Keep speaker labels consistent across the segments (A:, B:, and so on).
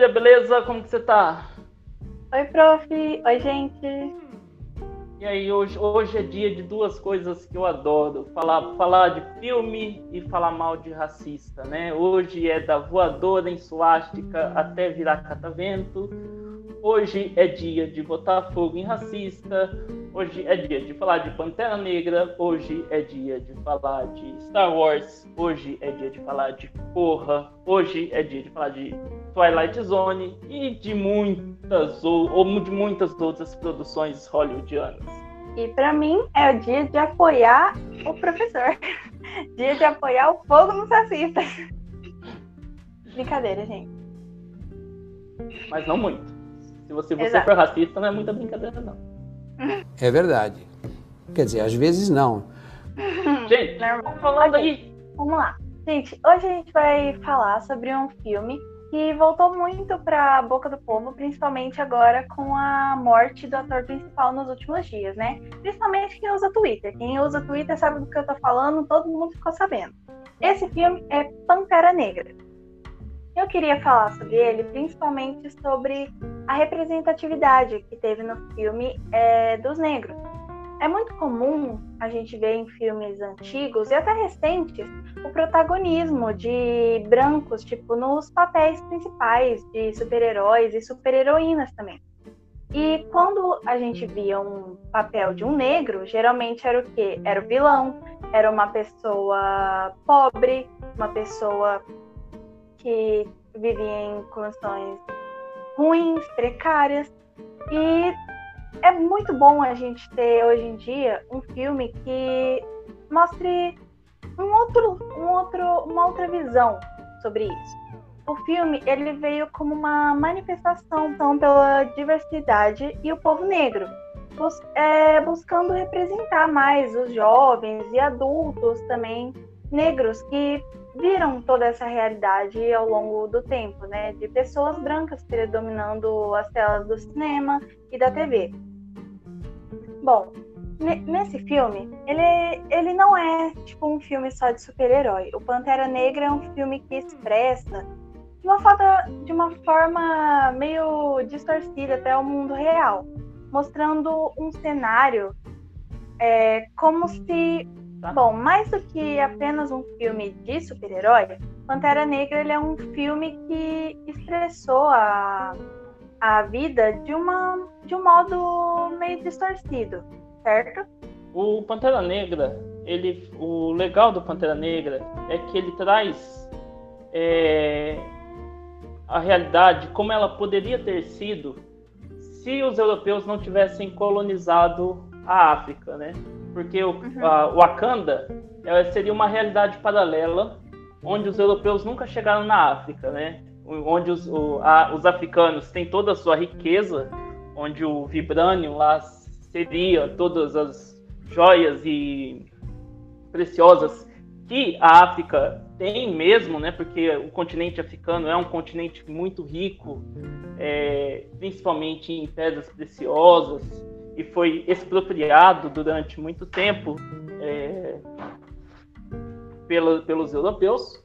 A: Júlia, beleza? Como que você tá?
B: Oi, prof. Oi, gente.
A: E aí, hoje, hoje é dia de duas coisas que eu adoro: falar, falar de filme e falar mal de racista, né? Hoje é da voadora em suástica até virar catavento. Hoje é dia de botar fogo em racista. Hoje é dia de falar de Pantera Negra. Hoje é dia de falar de Star Wars. Hoje é dia de falar de Porra. Hoje é dia de falar de Twilight Zone e de muitas ou, ou de muitas outras produções hollywoodianas.
B: E para mim é o dia de apoiar o professor. dia de apoiar o fogo nos racistas. Brincadeira, gente.
A: Mas não muito. Se você, você for racista, não é muita brincadeira, não.
C: É verdade. Quer dizer, às vezes não.
A: Gente, falando aí.
B: Vamos lá. Gente, hoje a gente vai falar sobre um filme que voltou muito para a boca do povo, principalmente agora com a morte do ator principal nos últimos dias, né? Principalmente quem usa Twitter. Quem usa Twitter sabe do que eu tô falando, todo mundo ficou sabendo. Esse filme é Pantera Negra. Eu queria falar sobre ele, principalmente sobre a representatividade que teve no filme é, dos negros. É muito comum a gente ver em filmes antigos e até recentes o protagonismo de brancos, tipo, nos papéis principais de super-heróis e super-heroínas também. E quando a gente via um papel de um negro, geralmente era o quê? Era o vilão, era uma pessoa pobre, uma pessoa que vivia em condições ruins, precárias. E é muito bom a gente ter hoje em dia um filme que mostre um outro, um outro, uma outra visão sobre isso. O filme ele veio como uma manifestação então, pela diversidade e o povo negro, bus é, buscando representar mais os jovens e adultos também negros que viram toda essa realidade ao longo do tempo, né? De pessoas brancas predominando as telas do cinema e da TV. Bom, nesse filme, ele, ele não é tipo um filme só de super-herói. O Pantera Negra é um filme que expressa de uma, forma, de uma forma meio distorcida até o mundo real, mostrando um cenário é, como se Tá. Bom, mais do que apenas um filme de super-herói, Pantera Negra ele é um filme que expressou a, a vida de, uma, de um modo meio distorcido, certo?
A: O Pantera Negra, ele, o legal do Pantera Negra é que ele traz é, a realidade como ela poderia ter sido se os europeus não tivessem colonizado a África, né? Porque o uhum. a, Wakanda seria uma realidade paralela onde os europeus nunca chegaram na África, né? Onde os, o, a, os africanos têm toda a sua riqueza, onde o vibranium lá seria todas as joias e preciosas que a África tem mesmo, né? Porque o continente africano é um continente muito rico, é, principalmente em pedras preciosas e foi expropriado durante muito tempo é, pela, pelos europeus,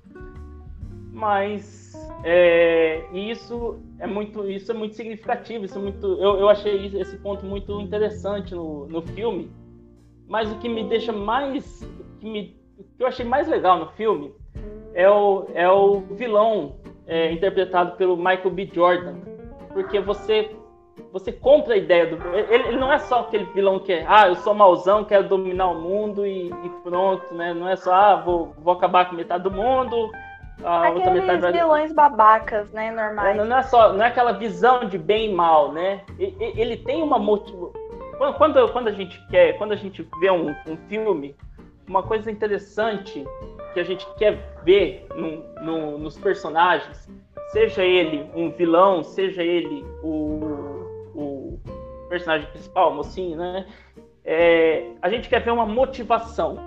A: mas é, isso é muito isso é muito significativo, isso é muito eu, eu achei esse ponto muito interessante no, no filme, mas o que me deixa mais que me, que eu achei mais legal no filme é o, é o vilão é, interpretado pelo Michael B. Jordan, porque você você compra a ideia do. Ele, ele, não é só aquele vilão que é, ah, eu sou mauzão, quero dominar o mundo e, e pronto, né? Não é só, ah, vou, vou acabar com metade do mundo.
B: A Aqueles outra metade vai... vilões babacas, né? Normais.
A: É, não, é só, não é aquela visão de bem e mal, né? Ele, ele tem uma motivo. Quando, quando, quando, a gente quer, quando a gente vê um, um filme, uma coisa interessante que a gente quer ver no, no, nos personagens, seja ele um vilão, seja ele o personagem principal, mocinho, né? É, a gente quer ver uma motivação.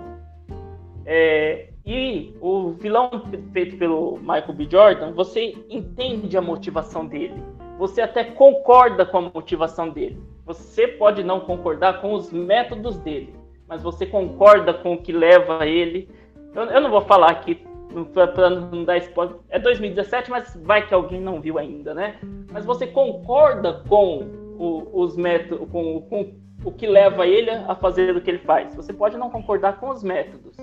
A: É, e o vilão feito pelo Michael B. Jordan, você entende a motivação dele. Você até concorda com a motivação dele. Você pode não concordar com os métodos dele, mas você concorda com o que leva ele. Eu, eu não vou falar aqui para não dar spoiler, é 2017, mas vai que alguém não viu ainda, né? Mas você concorda com o, os métodos, com, com o que leva ele a fazer o que ele faz. Você pode não concordar com os métodos,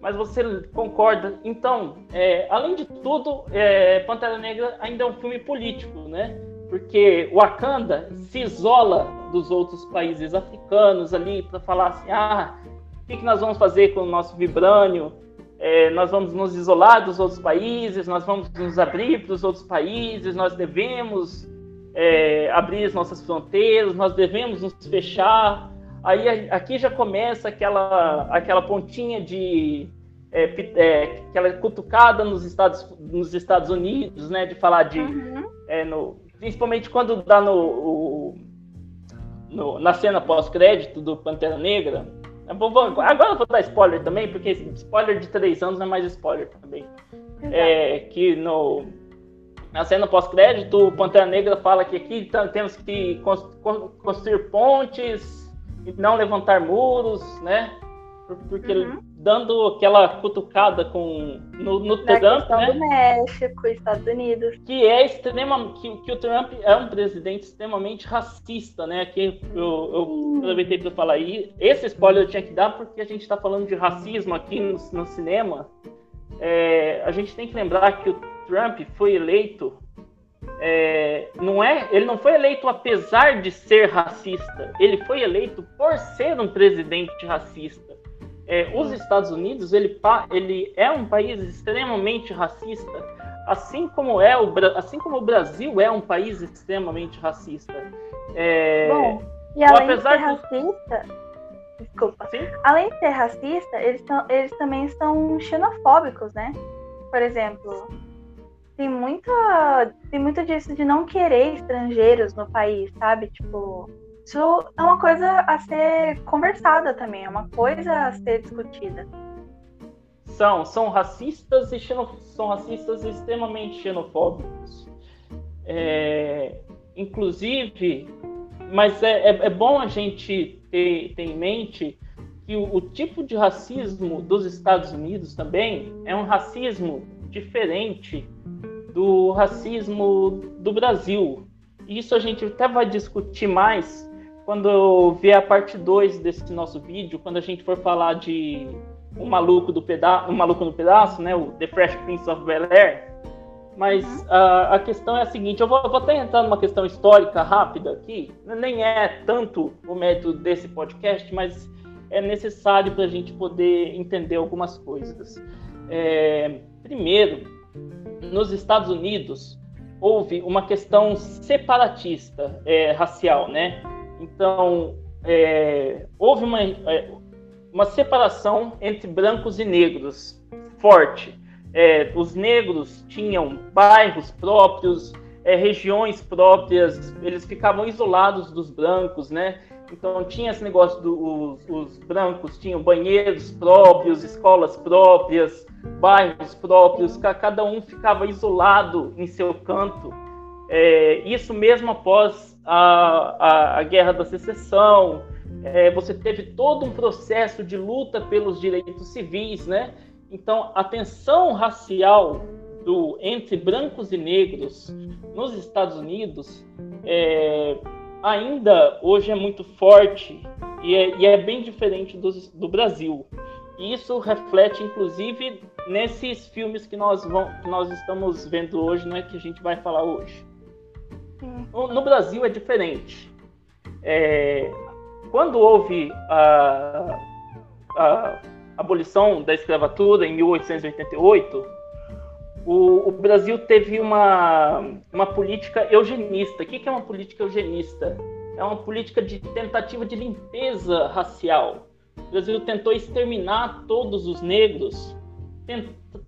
A: mas você concorda. Então, é, além de tudo, é, Pantera Negra ainda é um filme político, né? Porque Wakanda se isola dos outros países africanos ali para falar assim, ah, o que, que nós vamos fazer com o nosso vibrânio? É, nós vamos nos isolar dos outros países, nós vamos nos abrir para os outros países, nós devemos é, abrir as nossas fronteiras, nós devemos nos fechar. Aí aqui já começa aquela, aquela pontinha de é, é, aquela cutucada nos Estados, nos Estados Unidos, né, de falar de uhum. é, no, principalmente quando dá no, o, no na cena pós-crédito do Pantera Negra. Agora eu vou dar spoiler também, porque spoiler de três anos não é mais spoiler também. É, que no na cena pós-crédito, o Pantera Negra fala que aqui temos que construir pontes e não levantar muros, né? Porque uhum. dando aquela cutucada com no, no Trump,
B: né? do México, Estados Unidos,
A: que é extrema, que, que o Trump é um presidente extremamente racista, né? Aqui eu, eu aproveitei para falar aí. Esse spoiler eu tinha que dar porque a gente está falando de racismo aqui no, no cinema. É, a gente tem que lembrar que o Trump foi eleito é, não é, ele não foi eleito apesar de ser racista, ele foi eleito por ser um presidente racista. É, os Estados Unidos ele, ele é um país extremamente racista, assim como é o assim como o Brasil é um país extremamente racista.
B: É, Bom, e além de ser racista, desculpa, Sim? além de ser racista, eles, eles também são xenofóbicos, né? Por exemplo, tem muita tem muito disso de não querer estrangeiros no país, sabe? Tipo, isso é uma coisa a ser conversada também, é uma coisa a ser discutida.
A: São, são racistas e xenof... são racistas extremamente xenofóbicos. É, inclusive, mas é, é, é, bom a gente ter, ter em mente que o, o tipo de racismo dos Estados Unidos também é um racismo diferente do racismo do Brasil. Isso a gente até vai discutir mais quando vier a parte 2 desse nosso vídeo, quando a gente for falar de o maluco do pedaço, o maluco no pedaço, né, o The Fresh Prince of Bel Air. Mas uhum. a, a questão é a seguinte, eu vou, eu vou até entrar numa questão histórica rápida aqui. Nem é tanto o método desse podcast, mas é necessário para a gente poder entender algumas coisas. É, primeiro, nos Estados Unidos houve uma questão separatista é, racial, né? Então é, houve uma, é, uma separação entre brancos e negros forte. É, os negros tinham bairros próprios, é, regiões próprias, eles ficavam isolados dos brancos, né? Então tinha esse negócio dos do, os brancos tinham banheiros próprios, escolas próprias, bairros próprios, cada um ficava isolado em seu canto. É, isso mesmo após a, a, a Guerra da Secessão, é, você teve todo um processo de luta pelos direitos civis, né? Então, a tensão racial do, entre brancos e negros nos Estados Unidos é, ainda hoje é muito forte e é, e é bem diferente do, do Brasil. Isso reflete, inclusive, nesses filmes que nós, que nós estamos vendo hoje, não é que a gente vai falar hoje. No, no Brasil é diferente. É, quando houve a, a, abolição da escravatura em 1888, o, o, Brasil teve uma, uma política eugenista. O que, que é uma política eugenista? É uma política de tentativa de limpeza racial. O Brasil tentou exterminar todos os negros,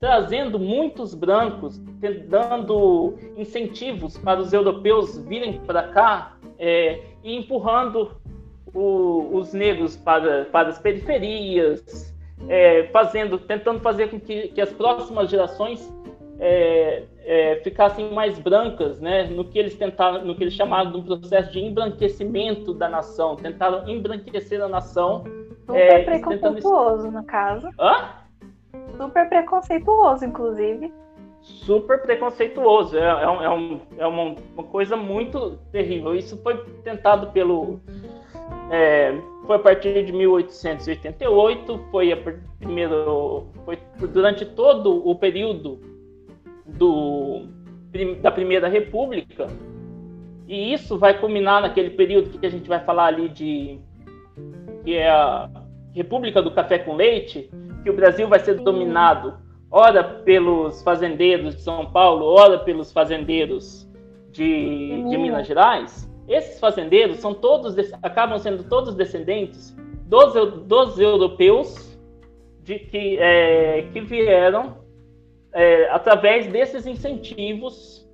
A: trazendo muitos brancos, dando incentivos para os europeus virem para cá é, e empurrando o, os negros para, para as periferias, é, fazendo, tentando fazer com que, que as próximas gerações é, é, ficassem mais brancas, né? No que eles tentaram, no que eles chamaram de um processo de embranquecimento da nação, tentaram embranquecer a nação.
B: Super é, preconceituoso, tentando... no caso.
A: Hã?
B: super preconceituoso, inclusive.
A: Super preconceituoso. É, é, um, é, um, é uma, uma, coisa muito terrível. Isso foi tentado pelo. É, foi a partir de 1888, foi a primeiro, foi durante todo o período do, da Primeira República, e isso vai culminar naquele período que a gente vai falar ali de que é a República do Café com Leite, que o Brasil vai ser dominado ora pelos fazendeiros de São Paulo, ora pelos fazendeiros de, de Minas Gerais. Esses fazendeiros são todos acabam sendo todos descendentes dos, dos europeus de que, é, que vieram é, através desses incentivos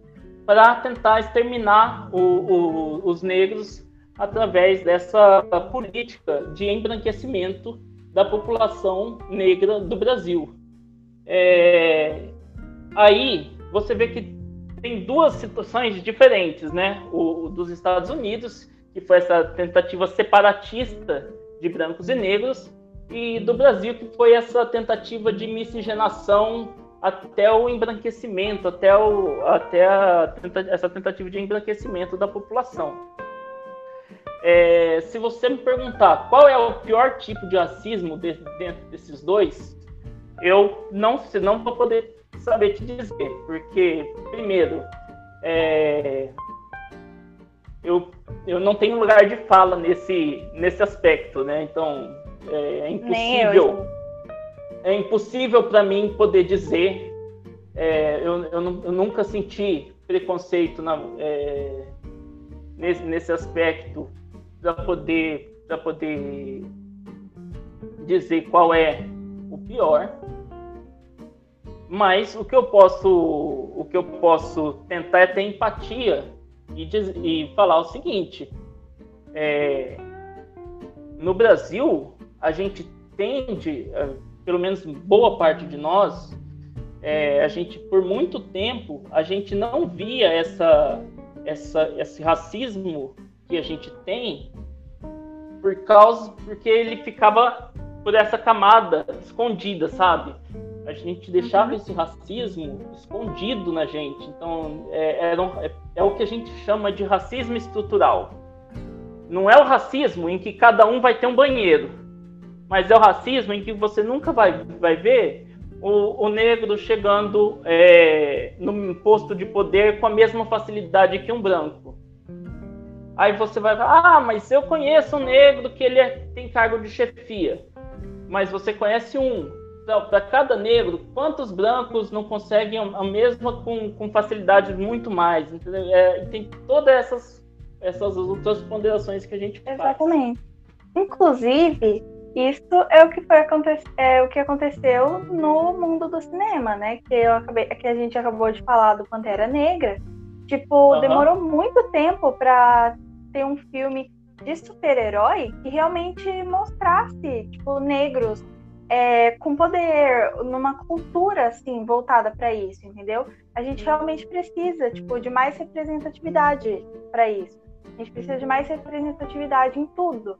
A: para tentar exterminar o, o, os negros através dessa política de embranquecimento da população negra do Brasil. É, aí você vê que tem duas situações diferentes, né? O, o, dos Estados Unidos, que foi essa tentativa separatista de brancos e negros, e do Brasil, que foi essa tentativa de miscigenação até o embranquecimento, até, o, até a, essa tentativa de embranquecimento da população. É, se você me perguntar qual é o pior tipo de racismo de, dentro desses dois, eu não, não vou poder saber te dizer, porque, primeiro, é, eu, eu não tenho lugar de fala nesse, nesse aspecto, né? Então, é, é impossível. É impossível para mim poder dizer. É, eu, eu, eu, nunca senti preconceito na, é, nesse, nesse aspecto para poder, poder dizer qual é o pior. Mas o que eu posso, o que eu posso tentar é ter empatia e, diz, e falar o seguinte: é, no Brasil a gente tende, é, pelo menos boa parte de nós, é, a gente por muito tempo a gente não via essa, essa, esse racismo que a gente tem por causa porque ele ficava por essa camada escondida, sabe? A gente deixava uhum. esse racismo escondido na gente. Então, é, é, é, é o que a gente chama de racismo estrutural. Não é o racismo em que cada um vai ter um banheiro, mas é o racismo em que você nunca vai, vai ver o, o negro chegando é, no posto de poder com a mesma facilidade que um branco. Aí você vai falar, ah, mas eu conheço um negro que ele é, tem cargo de chefia. Mas você conhece um. Então, para cada negro, quantos brancos não conseguem a mesma com, com facilidade muito mais? Entendeu? É, tem todas essas, essas outras ponderações que a gente
B: faz. Exatamente. Inclusive, isso é o que foi é o que aconteceu no mundo do cinema, né? Que eu acabei, que a gente acabou de falar do Pantera Negra. Tipo, uhum. demorou muito tempo para ter um filme de super-herói que realmente mostrasse, tipo, negros é, com poder, numa cultura assim voltada para isso, entendeu? A gente realmente precisa, tipo, de mais representatividade para isso. A gente precisa de mais representatividade em tudo,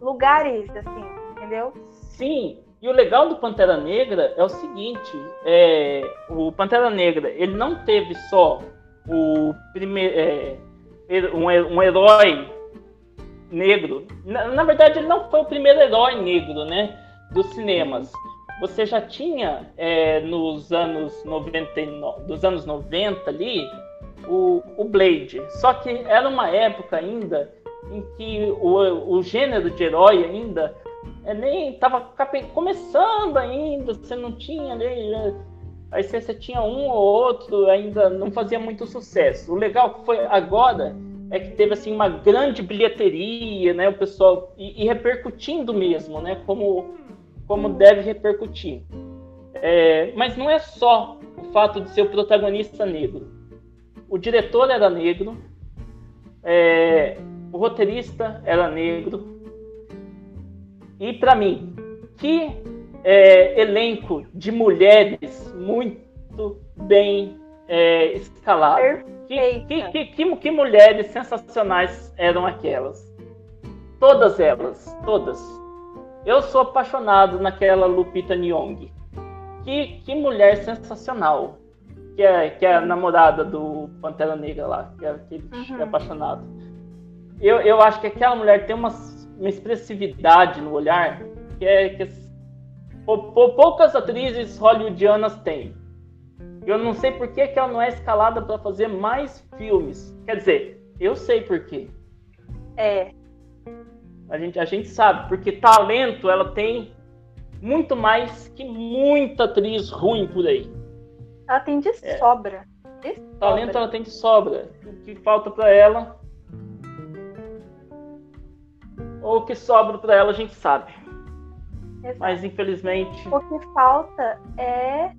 B: lugares assim, entendeu?
A: Sim. E o legal do Pantera Negra é o seguinte: é, o Pantera Negra ele não teve só o primeiro é, um, um herói negro. Na, na, verdade, ele não foi o primeiro herói negro, né? Dos cinemas. Você já tinha é, nos anos 99, dos anos 90 ali o, o Blade. Só que era uma época ainda em que o, o gênero de herói ainda é, nem estava começando ainda, você não tinha né, Aí você, tinha um ou outro, ainda não fazia muito sucesso. O legal foi agora é que teve assim uma grande bilheteria, né? O pessoal e, e repercutindo mesmo, né? Como como deve repercutir. É, mas não é só o fato de ser o protagonista negro. O diretor era negro, é, o roteirista era negro. E para mim, que é, elenco de mulheres muito bem é, escalado. Que, que, que, que, mulheres sensacionais eram aquelas? Todas elas, todas. Eu sou apaixonado naquela Lupita Nyong'o, que, que mulher sensacional. Que é, que é a namorada do Pantera Negra lá, que é aquele uhum. apaixonado. Eu, eu acho que aquela mulher tem uma, uma expressividade no olhar que é que poucas atrizes hollywoodianas têm. Eu não sei por que, que ela não é escalada para fazer mais filmes. Quer dizer, eu sei por quê.
B: É.
A: A gente, a gente sabe, porque talento ela tem muito mais que muita atriz ruim por aí.
B: Ela tem de é. sobra. De
A: talento sobra. ela tem de sobra. O que falta para ela. Ou o que sobra para ela a gente sabe. Exato. Mas infelizmente.
B: O que falta é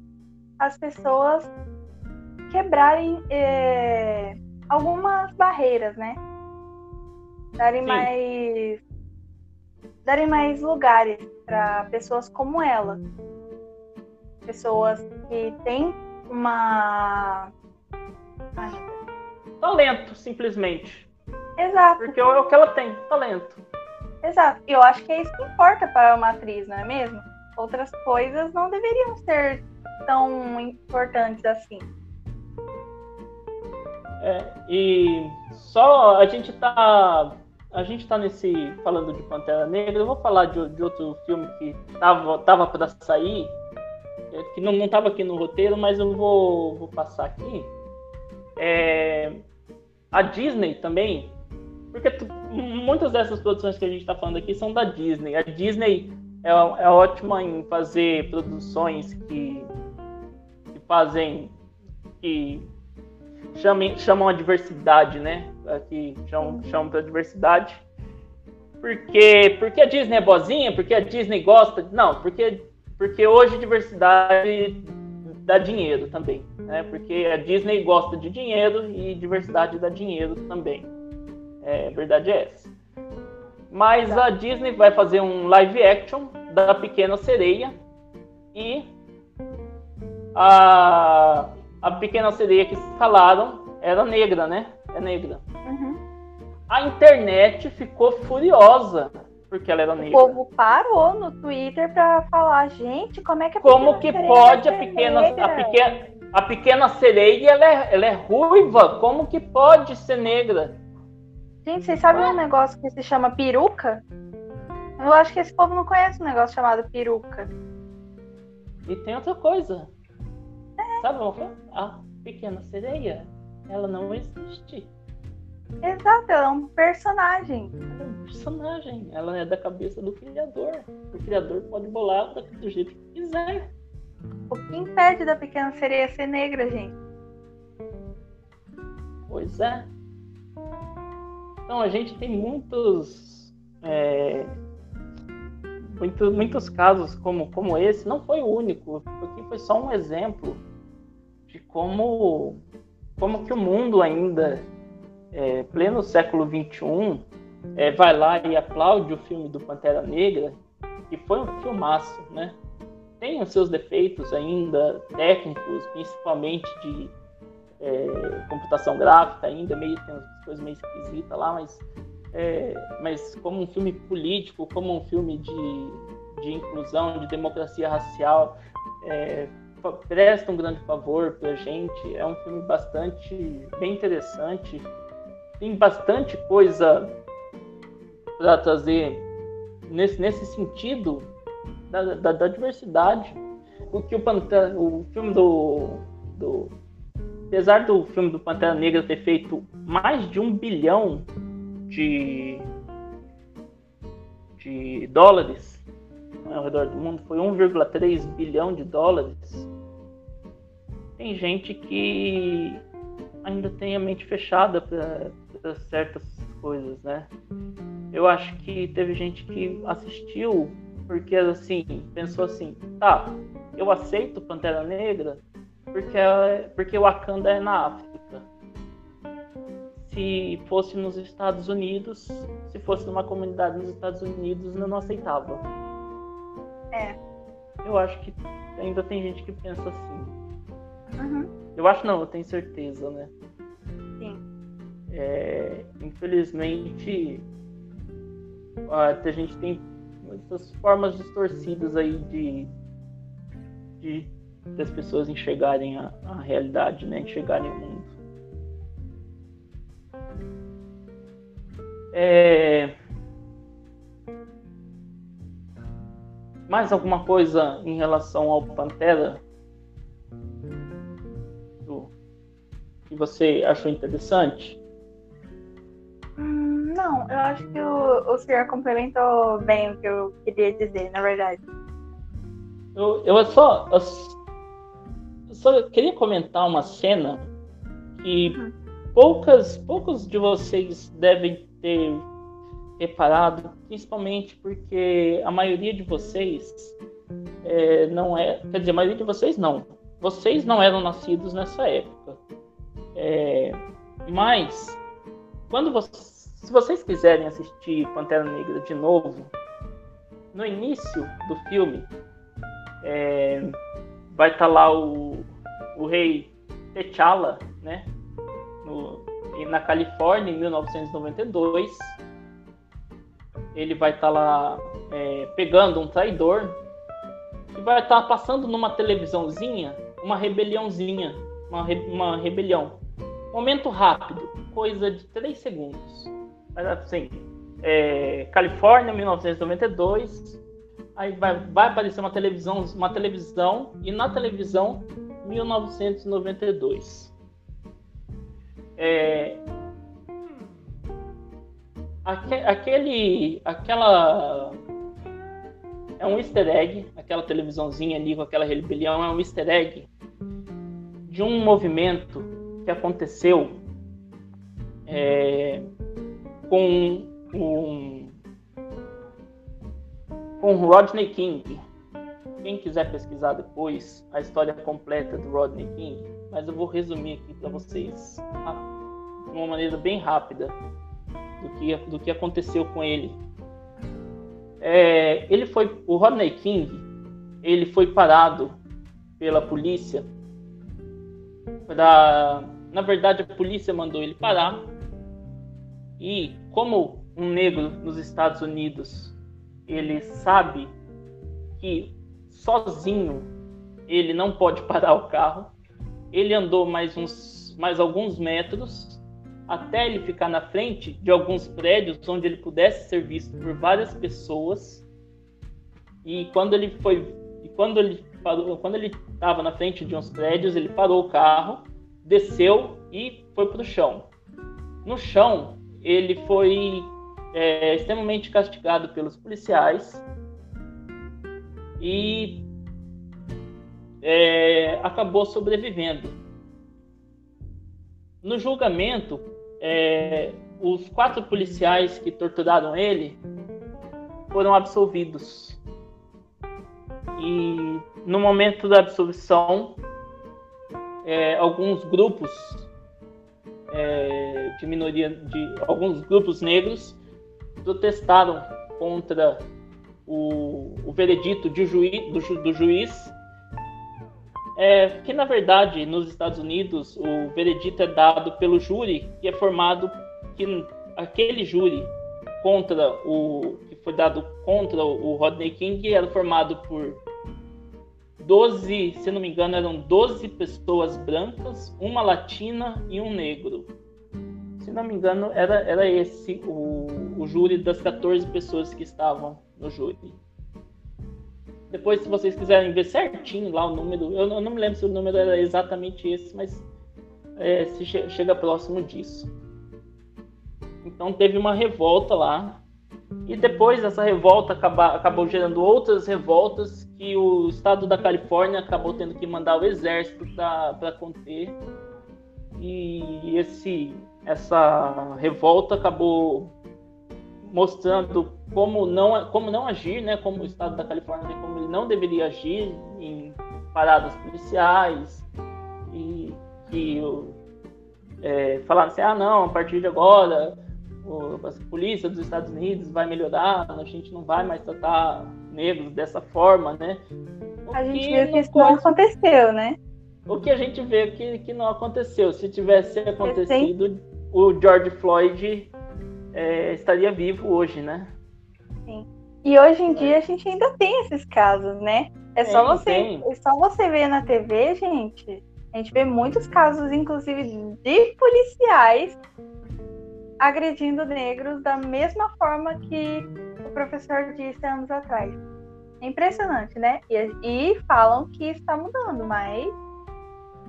B: as pessoas quebrarem é, algumas barreiras, né? Darem Sim. mais darem mais lugares para pessoas como ela. Pessoas que têm uma
A: talento, simplesmente.
B: Exato.
A: Porque é o que ela tem, talento.
B: Exato. E eu acho que é isso que importa para uma atriz, não é mesmo? Outras coisas não deveriam ser tão importantes assim.
A: É, e só a gente tá a gente tá nesse falando de Pantera Negra, eu vou falar de, de outro filme que tava tava para sair, é, que não, não tava aqui no roteiro, mas eu vou, vou passar aqui. É, a Disney também, porque tu, muitas dessas produções que a gente está falando aqui são da Disney. A Disney é, é ótima em fazer produções que fazem que chamem, chamam a diversidade, né? Que chamam, chamam para diversidade. Porque, porque a Disney é boazinha? Porque a Disney gosta? Não, porque, porque hoje diversidade dá dinheiro também. Né? Porque a Disney gosta de dinheiro e diversidade dá dinheiro também. É, a verdade é essa. Mas a Disney vai fazer um live action da Pequena Sereia e a, a pequena sereia que falaram era negra, né? É negra. Uhum. A internet ficou furiosa porque ela era negra.
B: O povo parou no Twitter para falar, gente, como é que a
A: Como que pode a pequena, a pequena, a pequena sereia ela é, ela é ruiva? Como que pode ser negra?
B: Gente, vocês sabem um negócio que se chama peruca? Eu acho que esse povo não conhece um negócio chamado peruca.
A: E tem outra coisa. Sabe uma coisa? A pequena sereia, ela não existe.
B: Exato, ela é um personagem.
A: Ela é um personagem. Ela é da cabeça do criador. O criador pode bolar do jeito que quiser.
B: O que impede da pequena sereia ser negra, gente?
A: Pois é. Então a gente tem muitos. É, muitos, muitos casos como, como esse. Não foi o único, porque foi só um exemplo de como, como que o mundo ainda, é, pleno século XXI, é, vai lá e aplaude o filme do Pantera Negra, que foi um filmaço, né? Tem os seus defeitos ainda técnicos, principalmente de é, computação gráfica ainda, meio tem umas coisas meio esquisitas lá, mas, é, mas como um filme político, como um filme de, de inclusão, de democracia racial, é, presta um grande favor pra gente. É um filme bastante bem interessante. Tem bastante coisa para trazer nesse, nesse sentido da, da, da, diversidade. O que o Pantera, o filme do, do apesar do filme do Pantera Negra ter feito mais de um bilhão de de dólares ao redor do mundo, foi 1,3 bilhão de dólares tem gente que ainda tem a mente fechada para certas coisas, né? Eu acho que teve gente que assistiu porque assim pensou assim, tá, eu aceito Pantera Negra porque porque Wakanda é na África. Se fosse nos Estados Unidos, se fosse numa comunidade nos Estados Unidos, eu não aceitava.
B: É.
A: Eu acho que ainda tem gente que pensa assim.
B: Uhum.
A: Eu acho não, eu tenho certeza, né?
B: Sim.
A: É, infelizmente, a gente tem muitas formas distorcidas aí de, de das pessoas enxergarem a, a realidade, né? Enxergarem o mundo. É... Mais alguma coisa em relação ao Pantera? Que você achou interessante?
B: Hum, não, eu acho que o, o senhor complementou bem o que eu queria dizer, na verdade.
A: Eu, eu só, eu só queria comentar uma cena que uhum. poucas, poucos de vocês devem ter reparado, principalmente porque a maioria de vocês é, não é. Quer dizer, a maioria de vocês não. Vocês não eram nascidos nessa época. É, mas, quando vocês, se vocês quiserem assistir Pantera Negra de novo, no início do filme é, vai estar tá lá o, o rei T'Challa, né? No, na Califórnia, em 1992 ele vai estar tá lá é, pegando um traidor e vai estar tá passando numa televisãozinha uma rebeliãozinha, uma, re, uma rebelião. Momento rápido, coisa de 3 segundos. Assim, é, Califórnia, 1992. Aí vai, vai aparecer uma televisão, uma televisão e na televisão 1992. É, aquele, aquela é um easter egg, aquela televisãozinha ali com aquela rebelião é um easter egg de um movimento que aconteceu é, com um, com Rodney King. Quem quiser pesquisar depois a história completa do Rodney King, mas eu vou resumir aqui para vocês tá? de uma maneira bem rápida do que, do que aconteceu com ele. É, ele foi, o Rodney King, ele foi parado pela polícia. Na verdade, a polícia mandou ele parar. E como um negro nos Estados Unidos, ele sabe que sozinho ele não pode parar o carro. Ele andou mais uns mais alguns metros até ele ficar na frente de alguns prédios onde ele pudesse ser visto por várias pessoas. E quando ele foi, e quando ele parou, quando ele estava na frente de uns prédios, ele parou o carro, desceu e foi para o chão. No chão, ele foi é, extremamente castigado pelos policiais e é, acabou sobrevivendo. No julgamento, é, os quatro policiais que torturaram ele foram absolvidos. E no momento da absolvição, é, alguns grupos é, de minoria, de alguns grupos negros protestaram contra o, o veredito juiz, do, do juiz é que na verdade nos Estados Unidos o veredito é dado pelo júri que é formado que aquele júri contra o que foi dado contra o Rodney King era formado por 12, se não me engano, eram 12 pessoas brancas, uma latina e um negro. Se não me engano, era, era esse o, o júri das 14 pessoas que estavam no júri. Depois, se vocês quiserem ver certinho lá o número, eu eu não me lembro se o número era exatamente esse, mas é, se che chega próximo disso. Então teve uma revolta lá. E depois dessa revolta acabou gerando outras revoltas que o estado da Califórnia acabou tendo que mandar o exército para conter. E esse, essa revolta acabou mostrando como não, como não agir, né, como o estado da Califórnia, como ele não deveria agir em paradas policiais e que é, falaram assim, ah não, a partir de agora a polícia dos Estados Unidos vai melhorar, a gente não vai mais tratar negros dessa forma, né?
B: O a gente viu que isso não aconteceu, né?
A: O que a gente vê que, que não aconteceu. Se tivesse acontecido, o George Floyd é, estaria vivo hoje, né?
B: Sim. E hoje em dia a gente ainda tem esses casos, né? É só você, é só você ver na TV, gente. A gente vê muitos casos, inclusive, de policiais agredindo negros da mesma forma que o professor disse anos atrás. É impressionante, né? E, e falam que está mudando, mas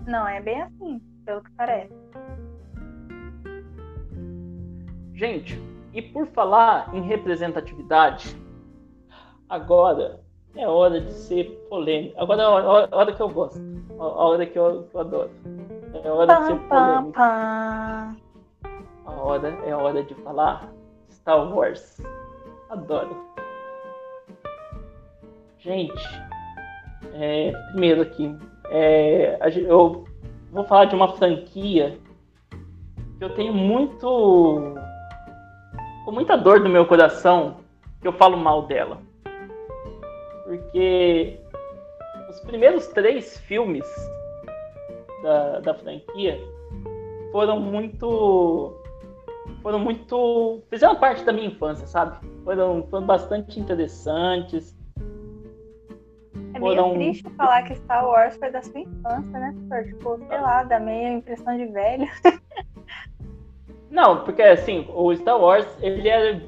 B: não é bem assim, pelo que parece.
A: Gente, e por falar em representatividade, agora é hora de ser polêmico. Agora é a hora, a hora que eu gosto. A hora que eu, que eu adoro. É hora de ser polêmico. A hora é hora de falar Star Wars. Adoro. Gente, é, primeiro aqui, é, eu vou falar de uma franquia que eu tenho muito. Com muita dor no meu coração que eu falo mal dela. Porque os primeiros três filmes da, da franquia foram muito. foram muito. fizeram parte da minha infância, sabe? Foram, foram bastante interessantes.
B: É meio foram... triste falar que Star Wars foi da sua infância, né, Tipo, sei lá, dá meio impressão de velho.
A: Não, porque assim, o Star Wars, ele era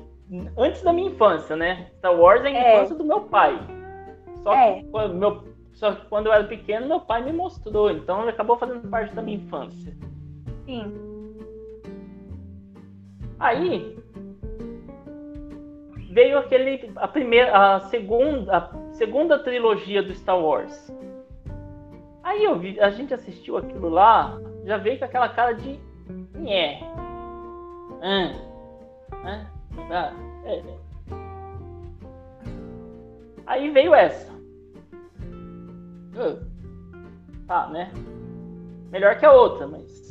A: antes da minha infância, né? Star Wars é a é. infância do meu pai. Só é. que quando, meu, só que quando eu era pequeno, meu pai me mostrou. Então ele acabou fazendo parte da minha infância.
B: Sim.
A: Aí veio aquele a primeira a segunda a segunda trilogia do Star Wars. Aí eu vi, a gente assistiu aquilo lá, já veio com aquela cara de nhé. Ah, ah, ah, é. Aí veio essa. Uh, tá, né? Melhor que a outra, mas.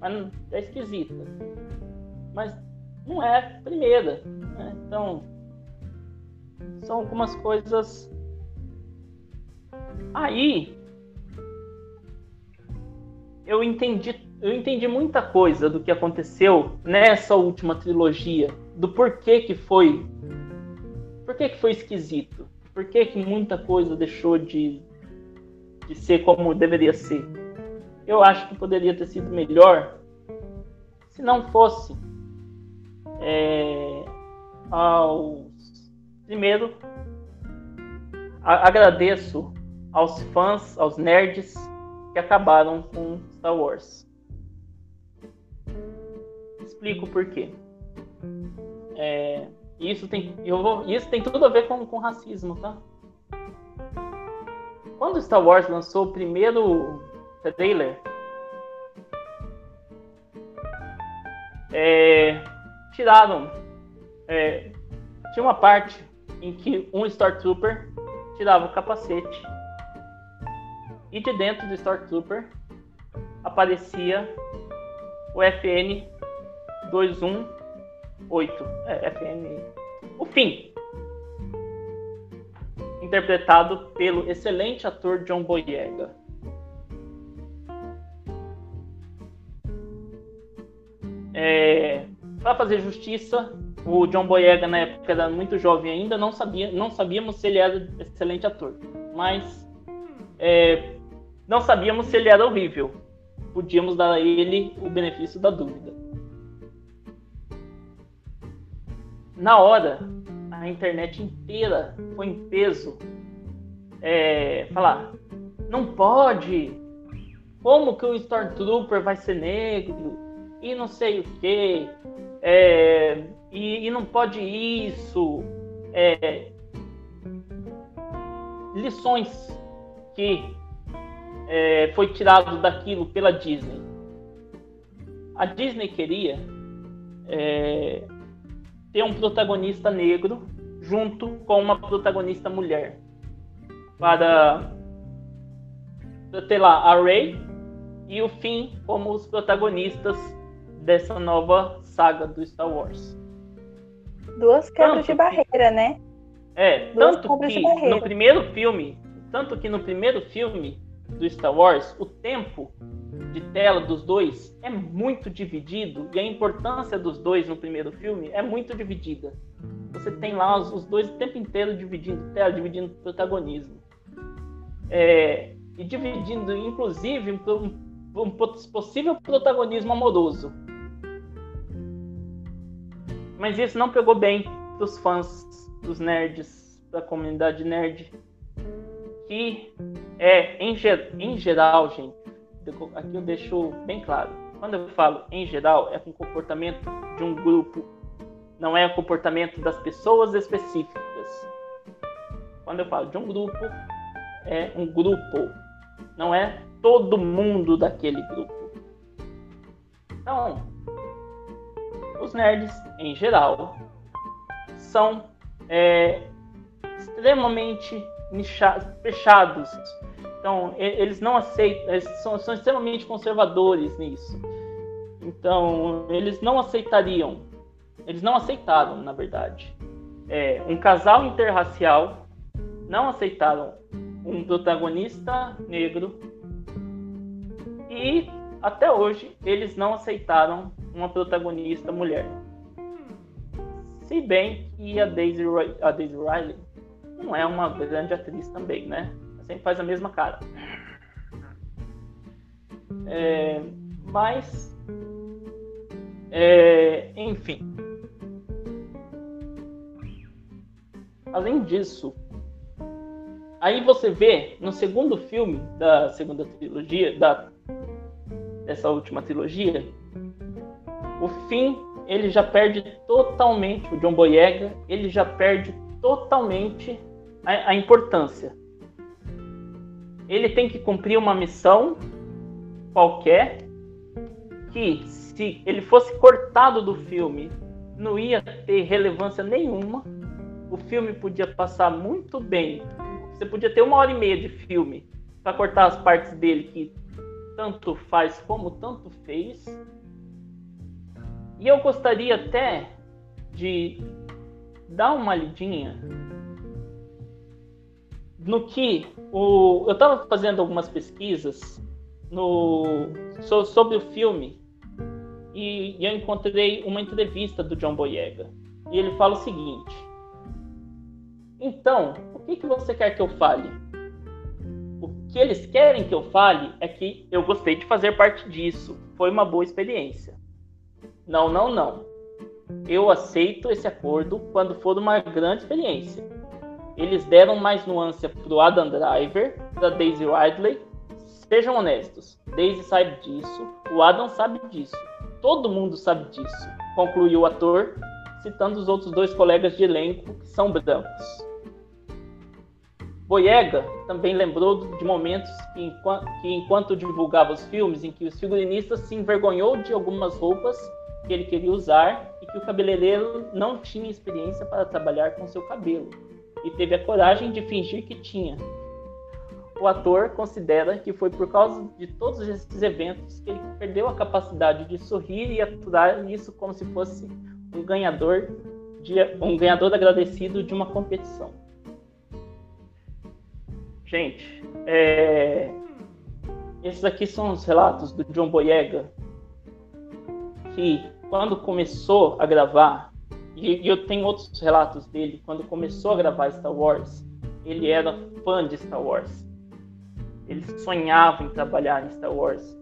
A: Mas é esquisita. Mas não é a primeira. Né? Então são algumas coisas. Aí eu entendi, eu entendi muita coisa do que aconteceu nessa última trilogia, do porquê que foi, por que foi esquisito, por que muita coisa deixou de, de ser como deveria ser. Eu acho que poderia ter sido melhor se não fosse é, ao Primeiro, agradeço aos fãs, aos nerds que acabaram com Star Wars. Explico por quê. É, isso, tem, eu vou, isso tem tudo a ver com, com racismo, tá? Quando Star Wars lançou o primeiro trailer, é, tiraram. É, tinha uma parte em que um Stormtrooper tirava o capacete e de dentro do Stormtrooper aparecia o FN 218, é, FN, o fim, interpretado pelo excelente ator John Boyega. É, para fazer justiça, o John Boyega na época era muito jovem ainda, não sabia, não sabíamos se ele era excelente ator, mas é, não sabíamos se ele era horrível. Podíamos dar a ele o benefício da dúvida. Na hora, a internet inteira foi em peso é, falar: não pode. Como que o Stormtrooper vai ser negro? E não sei o que. É, e, e não pode isso. É, lições que é, foi tirado daquilo pela Disney. A Disney queria é, ter um protagonista negro junto com uma protagonista mulher para ter lá a Rey e o Finn como os protagonistas dessa nova saga do Star Wars.
B: Duas quebras tanto de barreira, né?
A: É, Duas tanto que no primeiro filme, tanto que no primeiro filme do Star Wars, o tempo de tela dos dois é muito dividido e a importância dos dois no primeiro filme é muito dividida. você tem lá os, os dois o tempo inteiro dividindo tela, dividindo protagonismo. É, e dividindo, inclusive, um, um possível protagonismo amoroso. Mas isso não pegou bem dos fãs, dos nerds, da comunidade nerd. Que é, em, em geral, gente, aqui eu deixo bem claro. Quando eu falo em geral, é com comportamento de um grupo, não é o comportamento das pessoas específicas. Quando eu falo de um grupo, é um grupo, não é todo mundo daquele grupo. Então, os nerds, em geral, são é, extremamente fechados. Então, eles não aceitam, eles são, são extremamente conservadores nisso. Então, eles não aceitariam, eles não aceitaram, na verdade, é, um casal interracial, não aceitaram um protagonista negro e até hoje eles não aceitaram uma protagonista mulher. Se bem que a Daisy, Riley não é uma grande atriz também, né? Sempre faz a mesma cara. É, mas, é, enfim. Além disso, aí você vê no segundo filme da segunda trilogia, da, dessa última trilogia, o fim ele já perde totalmente, o John Boyega, ele já perde totalmente a, a importância. Ele tem que cumprir uma missão qualquer que, se ele fosse cortado do filme, não ia ter relevância nenhuma. O filme podia passar muito bem. Você podia ter uma hora e meia de filme para cortar as partes dele que tanto faz como tanto fez e eu gostaria até de dar uma lidinha no que o, eu estava fazendo algumas pesquisas no, sobre o filme e, e, eu encontrei uma entrevista do John Boyega e ele fala o seguinte: então, o que, que você quer que eu fale? O que eles querem que eu fale é que eu gostei de fazer parte disso, foi uma boa experiência. Não, não, não. Eu aceito esse acordo quando for uma grande experiência. Eles deram mais nuance pro Adam Driver, da Daisy Ridley. Sejam honestos, Daisy sabe disso, o Adam sabe disso, todo mundo sabe disso, concluiu o ator, citando os outros dois colegas de elenco que são brancos. Boyega também lembrou de momentos que enquanto, que, enquanto divulgava os filmes, em que os figurinistas se envergonhou de algumas roupas que ele queria usar e que o cabeleireiro não tinha experiência para trabalhar com seu cabelo e teve a coragem de fingir que tinha. O ator considera que foi por causa de todos esses eventos que ele perdeu a capacidade de sorrir e aturar isso como se fosse um ganhador de, um ganhador agradecido de uma competição. Gente, é... esses aqui são os relatos do John Boyega, que quando começou a gravar, e, e eu tenho outros relatos dele, quando começou a gravar Star Wars, ele era fã de Star Wars. Ele sonhava em trabalhar em Star Wars.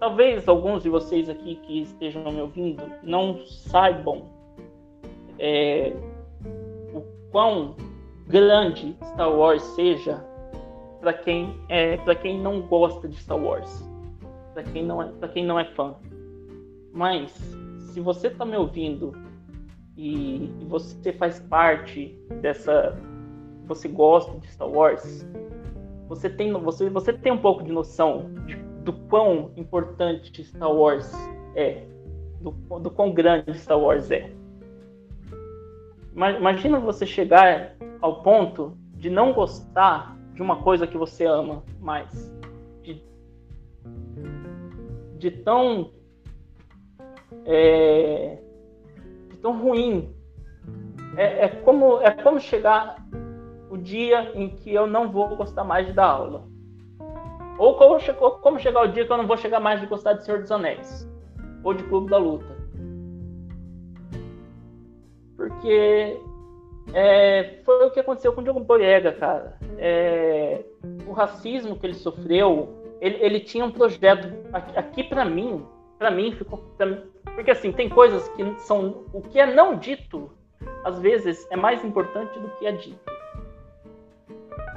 A: Talvez alguns de vocês aqui que estejam me ouvindo não saibam é, o quão grande Star Wars seja para quem é para quem não gosta de Star Wars, para quem não é para quem não é fã. Mas se você está me ouvindo e, e, você faz parte dessa, você gosta de Star Wars, você tem você você tem um pouco de noção de, do quão importante Star Wars é, do, do quão grande Star Wars é. Imagina você chegar ao ponto de não gostar de uma coisa que você ama mais, de, de tão é, tão ruim. É, é, como, é como chegar o dia em que eu não vou gostar mais de dar aula. Ou como, como chegar o dia que eu não vou chegar mais de gostar de Senhor dos Anéis. Ou de Clube da Luta. Porque é, foi o que aconteceu com o Diogo Boyega, cara. É, o racismo que ele sofreu, ele, ele tinha um projeto aqui, aqui para mim, para mim ficou, pra, porque assim tem coisas que são o que é não dito, às vezes é mais importante do que é dito.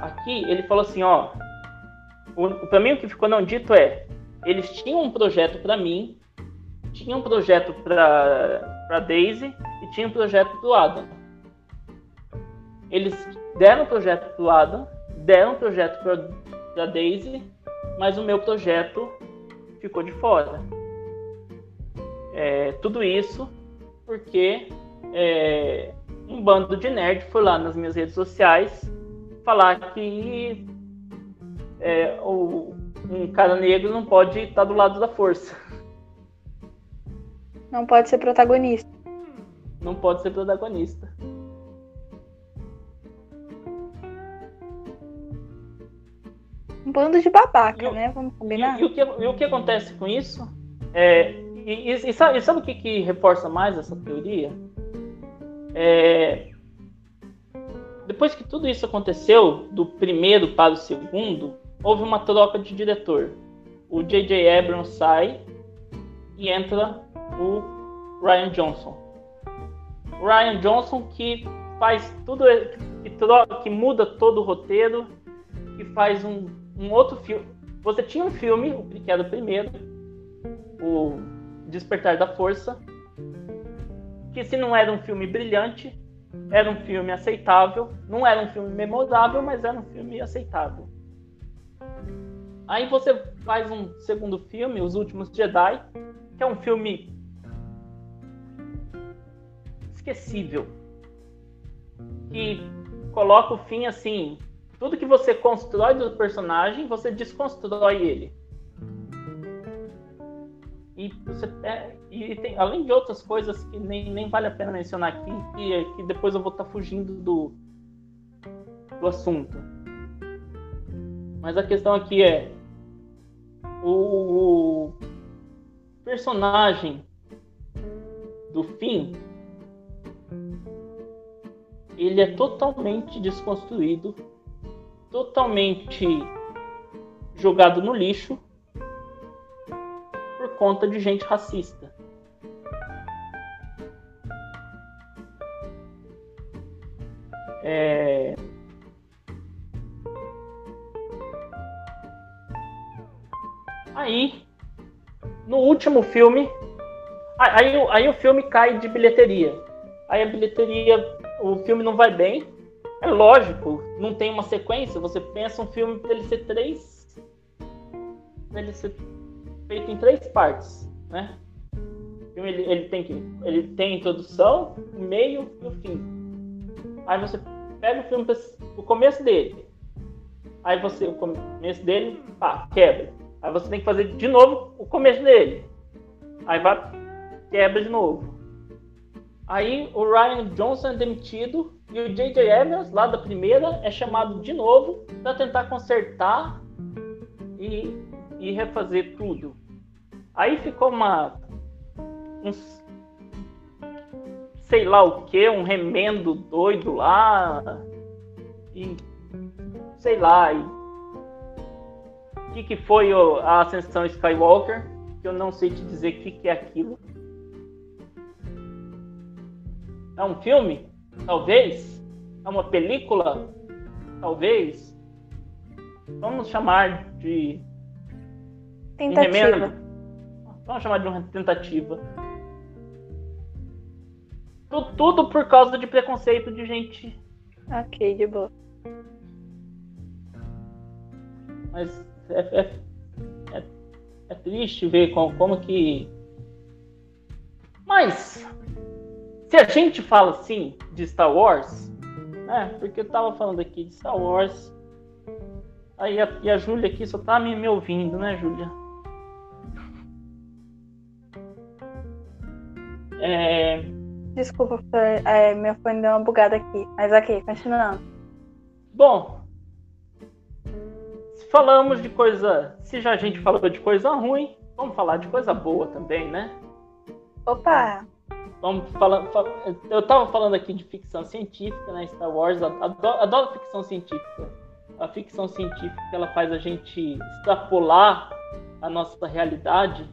A: Aqui ele falou assim, ó, para mim o que ficou não dito é, eles tinham um projeto para mim, tinham um projeto para para Daisy e tinha um projeto para o Adam eles deram o projeto pro Adam, deram o projeto para Daisy, mas o meu projeto ficou de fora. É, tudo isso porque é, um bando de nerd foi lá nas minhas redes sociais falar que é, o, um cara negro não pode estar do lado da força.
B: Não pode ser protagonista.
A: Não pode ser protagonista.
B: Um bando de babaca, né? Vamos combinar?
A: E, e, o que, e o que acontece com isso? É, e, e, sabe, e sabe o que, que reforça mais essa teoria? É, depois que tudo isso aconteceu, do primeiro para o segundo, houve uma troca de diretor. O J.J. Abrams sai e entra o Ryan Johnson. O Ryan Johnson que faz tudo, que, troca, que muda todo o roteiro, que faz um um outro filme. Você tinha um filme, que era o primeiro, o Despertar da Força, que se não era um filme brilhante, era um filme aceitável. Não era um filme memorável, mas era um filme aceitável. Aí você faz um segundo filme, Os Últimos Jedi, que é um filme esquecível. Que coloca o fim assim, tudo que você constrói do personagem, você desconstrói ele. E, você, é, e tem, além de outras coisas que nem, nem vale a pena mencionar aqui, que, que depois eu vou estar tá fugindo do, do assunto. Mas a questão aqui é o, o personagem do fim ele é totalmente desconstruído totalmente jogado no lixo conta de gente racista. É... Aí, no último filme, aí, aí, o filme cai de bilheteria. Aí a bilheteria, o filme não vai bem, é lógico, não tem uma sequência. Você pensa um filme para ele ser três. Ele ser feito em três partes, né? Ele, ele tem que. Ele tem a introdução, o meio e o fim. Aí você pega o filme, o começo dele. Aí você, o começo dele, pá, quebra. Aí você tem que fazer de novo o começo dele. Aí vai, quebra de novo. Aí o Ryan Johnson é demitido e o J.J. Abrams, lá da primeira, é chamado de novo para tentar consertar e, e refazer tudo. Aí ficou uma. Uns, sei lá o que, um remendo doido lá. E. Sei lá. o que, que foi a Ascensão Skywalker? Que eu não sei te dizer o que, que é aquilo. É um filme? Talvez? É uma película? Talvez? Vamos chamar de.
B: Tentativa.
A: Vamos chamar de uma tentativa. Tudo, tudo por causa de preconceito de gente.
B: Ok, de boa.
A: Mas é, é, é, é triste ver como, como que. Mas se a gente fala assim de Star Wars, né? Porque eu tava falando aqui de Star Wars. Aí a, e a Júlia aqui só tá me, me ouvindo, né, Júlia? É...
B: Desculpa, é, meu fone deu uma bugada aqui. Mas ok, continuando.
A: Bom, se falamos de coisa. Se já a gente falou de coisa ruim, vamos falar de coisa boa também, né?
B: Opa!
A: vamos falar, eu estava falando aqui de ficção científica, né? Star Wars, adoro, adoro ficção científica. A ficção científica ela faz a gente extrapolar a nossa realidade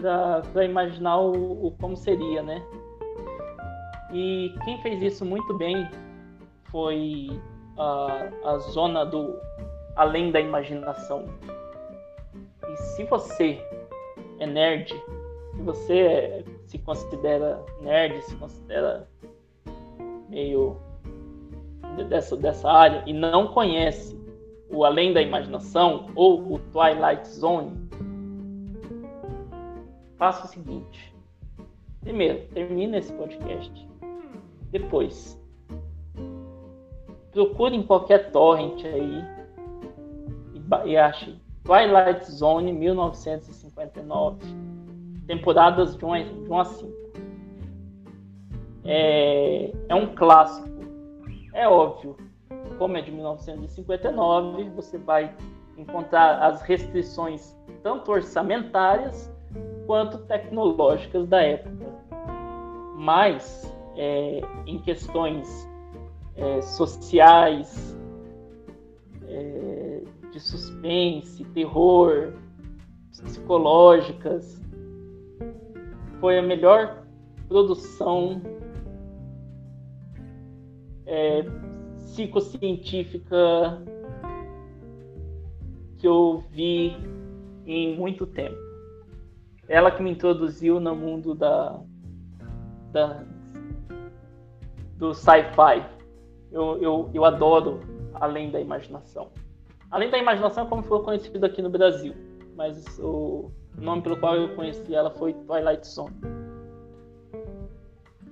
A: para imaginar o, o, como seria, né? E quem fez isso muito bem foi a, a zona do além da imaginação. E se você é nerd, se você se considera nerd, se considera meio dessa, dessa área e não conhece o Além da Imaginação ou o Twilight Zone, faça o seguinte. Primeiro, termine esse podcast. Depois, procure em qualquer torrent aí e, e ache Twilight Zone 1959, temporadas de 1 de 1 a 5. É, é um clássico. É óbvio, como é de 1959, você vai encontrar as restrições tanto orçamentárias quanto tecnológicas da época. Mas é, em questões é, sociais, é, de suspense, terror, psicológicas, foi a melhor produção é, psicocientífica que eu vi em muito tempo ela que me introduziu no mundo da, da do sci-fi. Eu, eu, eu adoro Além da Imaginação. Além da Imaginação, como foi conhecido aqui no Brasil, mas o nome pelo qual eu conheci ela foi Twilight Zone.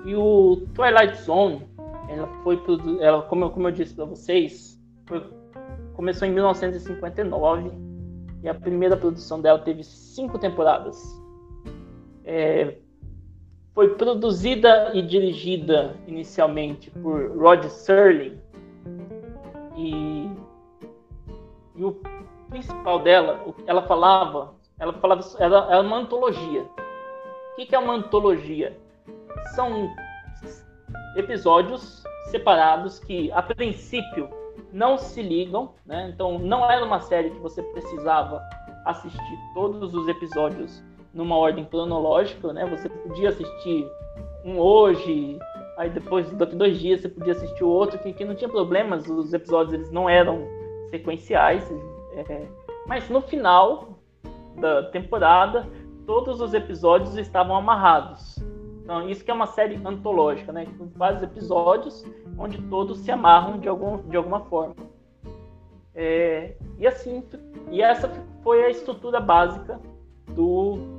A: E o Twilight Zone, ela foi ela como eu, como eu disse para vocês, foi, começou em 1959 e a primeira produção dela teve cinco temporadas é, foi produzida e dirigida inicialmente por Rod Serling e, e o principal dela, ela falava, ela falava, era, era uma antologia. O que é uma antologia? São episódios separados que, a princípio, não se ligam, né? Então, não era uma série que você precisava assistir todos os episódios numa ordem cronológica, né? Você podia assistir um hoje, aí depois daqui dois dias você podia assistir o outro, que, que não tinha problemas, os episódios eles não eram sequenciais, é, mas no final da temporada todos os episódios estavam amarrados. Então isso que é uma série antológica, né? Com vários episódios onde todos se amarram de, algum, de alguma forma. É, e assim, e essa foi a estrutura básica do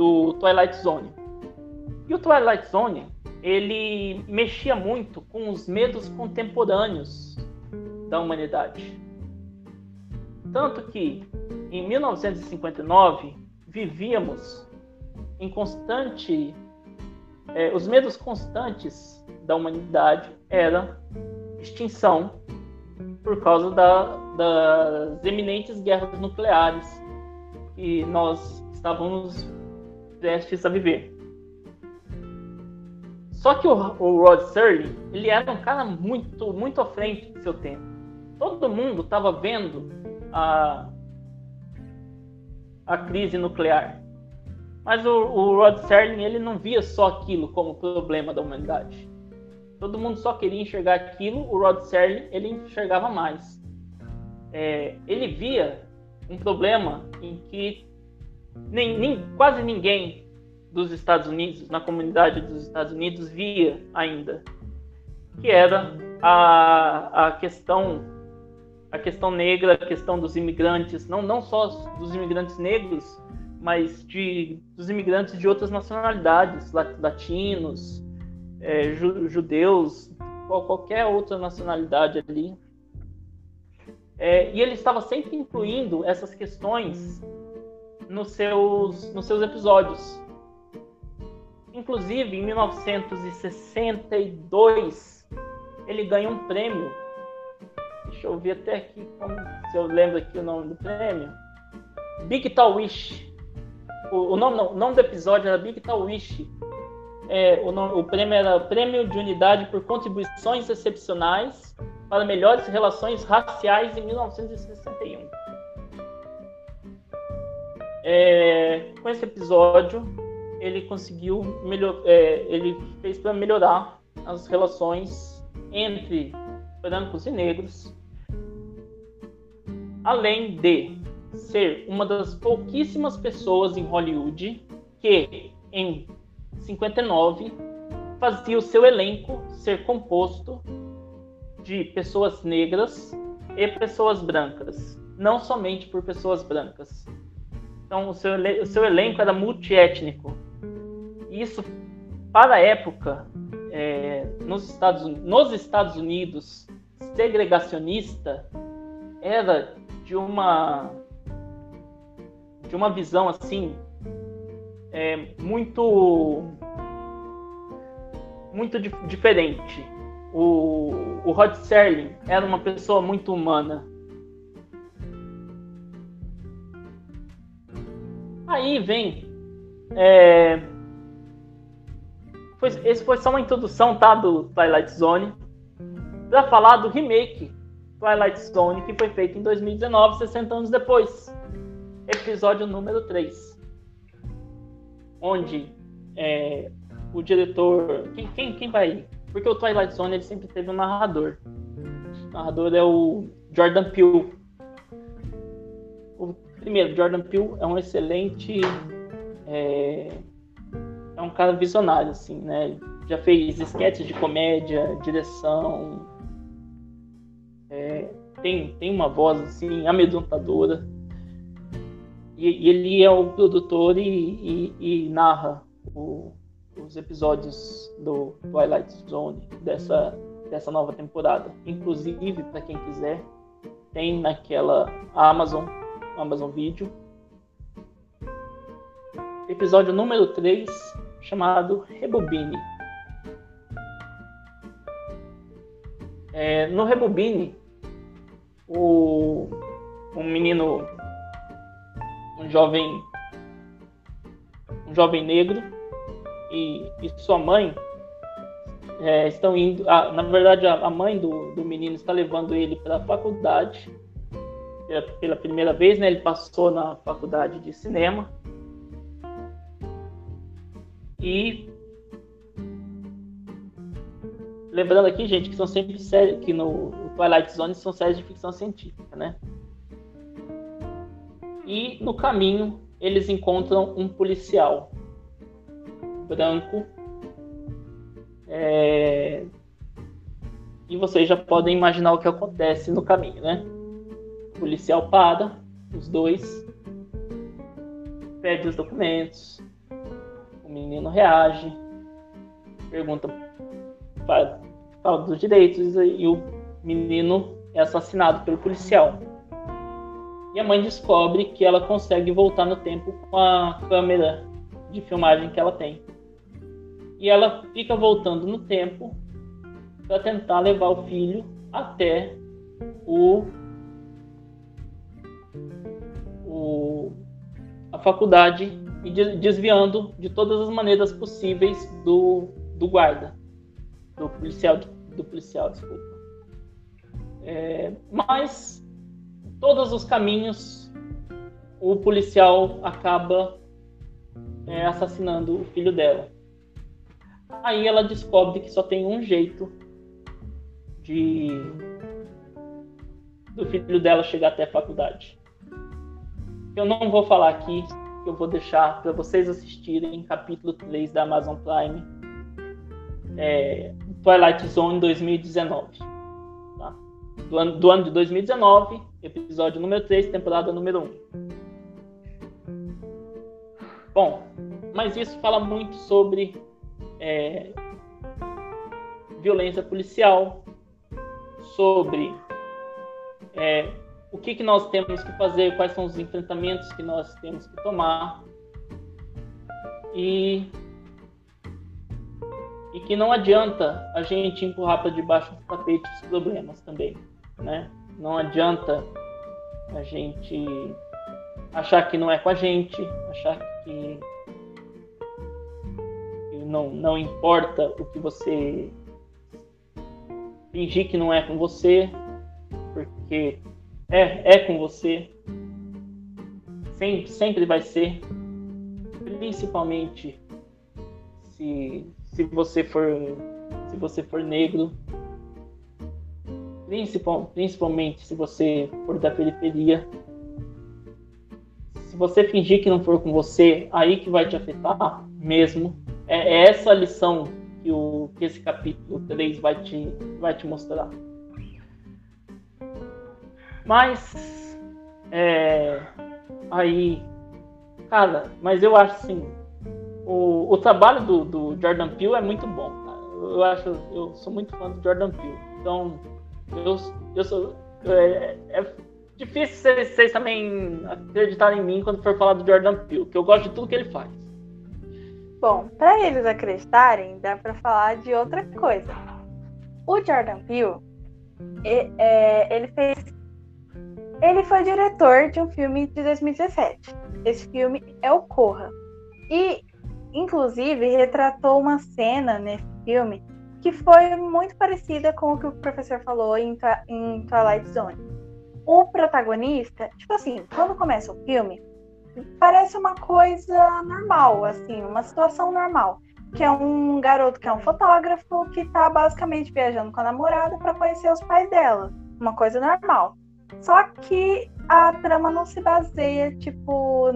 A: do Twilight Zone. E o Twilight Zone, ele mexia muito com os medos contemporâneos da humanidade. Tanto que em 1959 vivíamos em constante é, os medos constantes da humanidade era extinção por causa da, das eminentes guerras nucleares que nós estávamos prestes a viver. Só que o, o Rod Serling, ele era um cara muito, muito à frente do seu tempo. Todo mundo estava vendo a, a crise nuclear. Mas o, o Rod Serling, ele não via só aquilo como problema da humanidade. Todo mundo só queria enxergar aquilo, o Rod Serling, ele enxergava mais. É, ele via um problema em que nem, nem, quase ninguém dos Estados Unidos, na comunidade dos Estados Unidos, via ainda, que era a, a questão a questão negra, a questão dos imigrantes, não, não só dos imigrantes negros, mas de, dos imigrantes de outras nacionalidades, latinos, é, judeus, qualquer outra nacionalidade ali. É, e ele estava sempre incluindo essas questões nos seus, nos seus episódios. Inclusive, em 1962, ele ganha um prêmio. Deixa eu ver até aqui como, se eu lembro aqui o nome do prêmio. Big Tall Wish. o, o, nome, não, o nome do episódio era Big Tal Wish. É, o, nome, o prêmio era Prêmio de Unidade por Contribuições Excepcionais para Melhores Relações Raciais em 1961. É, com esse episódio, ele conseguiu melhor, é, ele fez para melhorar as relações entre brancos e negros, além de ser uma das pouquíssimas pessoas em Hollywood que, em 59, fazia o seu elenco ser composto de pessoas negras e pessoas brancas, não somente por pessoas brancas. Então, o seu, o seu elenco era multiétnico. Isso, para a época, é, nos, Estados, nos Estados Unidos, segregacionista, era de uma de uma visão assim é, muito muito diferente. O, o Rod Serling era uma pessoa muito humana. Aí vem. É, foi, esse foi só uma introdução tá, do Twilight Zone. Para falar do remake Twilight Zone que foi feito em 2019, 60 anos depois episódio número 3. Onde é, o diretor. Quem, quem, quem vai. Porque o Twilight Zone ele sempre teve um narrador. O narrador é o Jordan Peele. Primeiro, Jordan Peele é um excelente. É, é um cara visionário, assim, né? Já fez sketches de comédia, direção. É, tem, tem uma voz assim amedrontadora. E, e ele é o produtor e, e, e narra o, os episódios do Twilight Zone dessa, dessa nova temporada. Inclusive, para quem quiser, tem naquela Amazon, Amazon Video, episódio número 3, chamado Rebobine. É, no Rebobine, o, um menino um jovem um jovem negro e, e sua mãe é, estão indo a, na verdade a, a, mãe do, do menino está levando ele para a faculdade pela, pela primeira vez né ele passou na faculdade de cinema e lembrando aqui gente que são sempre séries que no Twilight Zone são séries de ficção científica né e no caminho eles encontram um policial branco. É... E vocês já podem imaginar o que acontece no caminho, né? Policial para, os dois, pede os documentos, o menino reage, pergunta, fala dos direitos e o menino é assassinado pelo policial. E a mãe descobre que ela consegue voltar no tempo com a câmera de filmagem que ela tem. E ela fica voltando no tempo para tentar levar o filho até o, o a faculdade e desviando de todas as maneiras possíveis do, do guarda, do policial, do policial, desculpa. É, mas todos os caminhos, o policial acaba é, assassinando o filho dela. Aí ela descobre que só tem um jeito de do filho dela chegar até a faculdade. Eu não vou falar aqui, eu vou deixar para vocês assistirem capítulo 3 da Amazon Prime, é, Twilight Zone 2019. Tá? Do, ano, do ano de 2019, episódio número 3, temporada número 1. Bom, mas isso fala muito sobre é, violência policial, sobre é, o que, que nós temos que fazer, quais são os enfrentamentos que nós temos que tomar. E, e que não adianta a gente empurrar para debaixo do tapete os problemas também, né? Não adianta a gente achar que não é com a gente, achar que não, não importa o que você fingir que não é com você, porque é, é com você. Sempre, sempre vai ser. Principalmente se, se você for se você for negro, principal, principalmente se você for da periferia. Se você fingir que não for com você, aí que vai te afetar mesmo. É, é essa a lição que, o, que esse capítulo 3 vai te, vai te mostrar. Mas, é, aí, cara, mas eu acho assim, o, o trabalho do, do Jordan Peele é muito bom, cara. Eu acho, eu sou muito fã do Jordan Peele. Então, eu, eu sou. É, é difícil vocês, vocês também acreditarem em mim quando for falar do Jordan Peele, que eu gosto de tudo que ele faz.
B: Bom, para eles acreditarem, dá para falar de outra coisa. O Jordan Peele, é, ele fez, ele foi diretor de um filme de 2017. Esse filme é o Corra e, inclusive, retratou uma cena nesse filme que foi muito parecida com o que o professor falou em, em Twilight Zone. O protagonista, tipo assim, quando começa o filme, parece uma coisa normal, assim, uma situação normal. Que é um garoto que é um fotógrafo que tá basicamente viajando com a namorada para conhecer os pais dela. Uma coisa normal. Só que a trama não se baseia, tipo,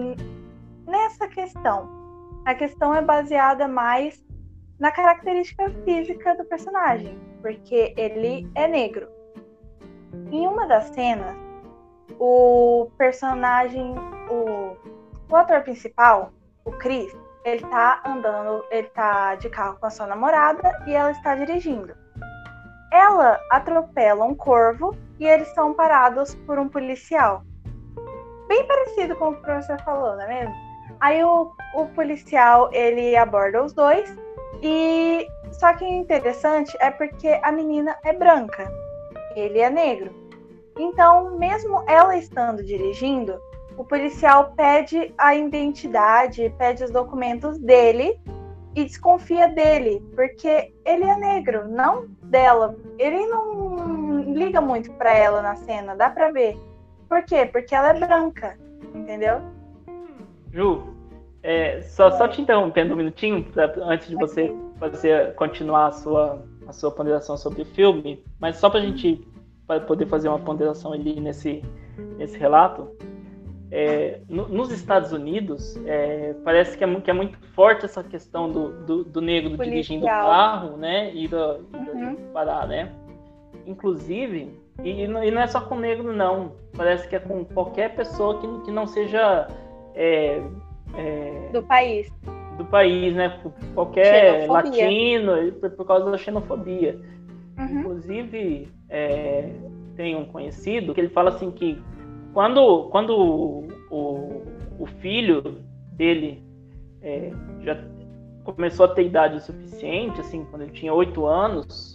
B: nessa questão. A questão é baseada mais na característica física do personagem, porque ele é negro. Em uma das cenas, o personagem, o o ator principal, o Chris, ele tá andando, ele tá de carro com a sua namorada e ela está dirigindo. Ela atropela um corvo e eles são parados por um policial. Bem parecido com o que o professor falou, não é mesmo? Aí o, o policial ele aborda os dois e só que interessante é porque a menina é branca, ele é negro. Então, mesmo ela estando dirigindo, o policial pede a identidade, pede os documentos dele e desconfia dele, porque ele é negro, não dela. Ele não liga muito para ela na cena, dá para ver. Por quê? Porque ela é branca, entendeu?
A: Ju, é, só, só te interrompendo um minutinho, pra, antes de você fazer, continuar a sua, a sua ponderação sobre o filme, mas só para a gente pra poder fazer uma ponderação ali nesse, nesse relato. É, no, nos Estados Unidos, é, parece que é, que é, muito forte essa questão do, do, do negro Policial. dirigindo o carro, né? E do, uhum. parar, né? Inclusive, e, e, não é só com negro, não. Parece que é com qualquer pessoa que, que não seja. É,
B: é do país.
A: Do país, né? Qualquer xenofobia. latino, por, por, causa da xenofobia. Uhum. Inclusive, é, tem um conhecido que ele fala assim que quando, quando o, o, o filho dele é, já começou a ter idade o suficiente, assim, quando ele tinha oito anos,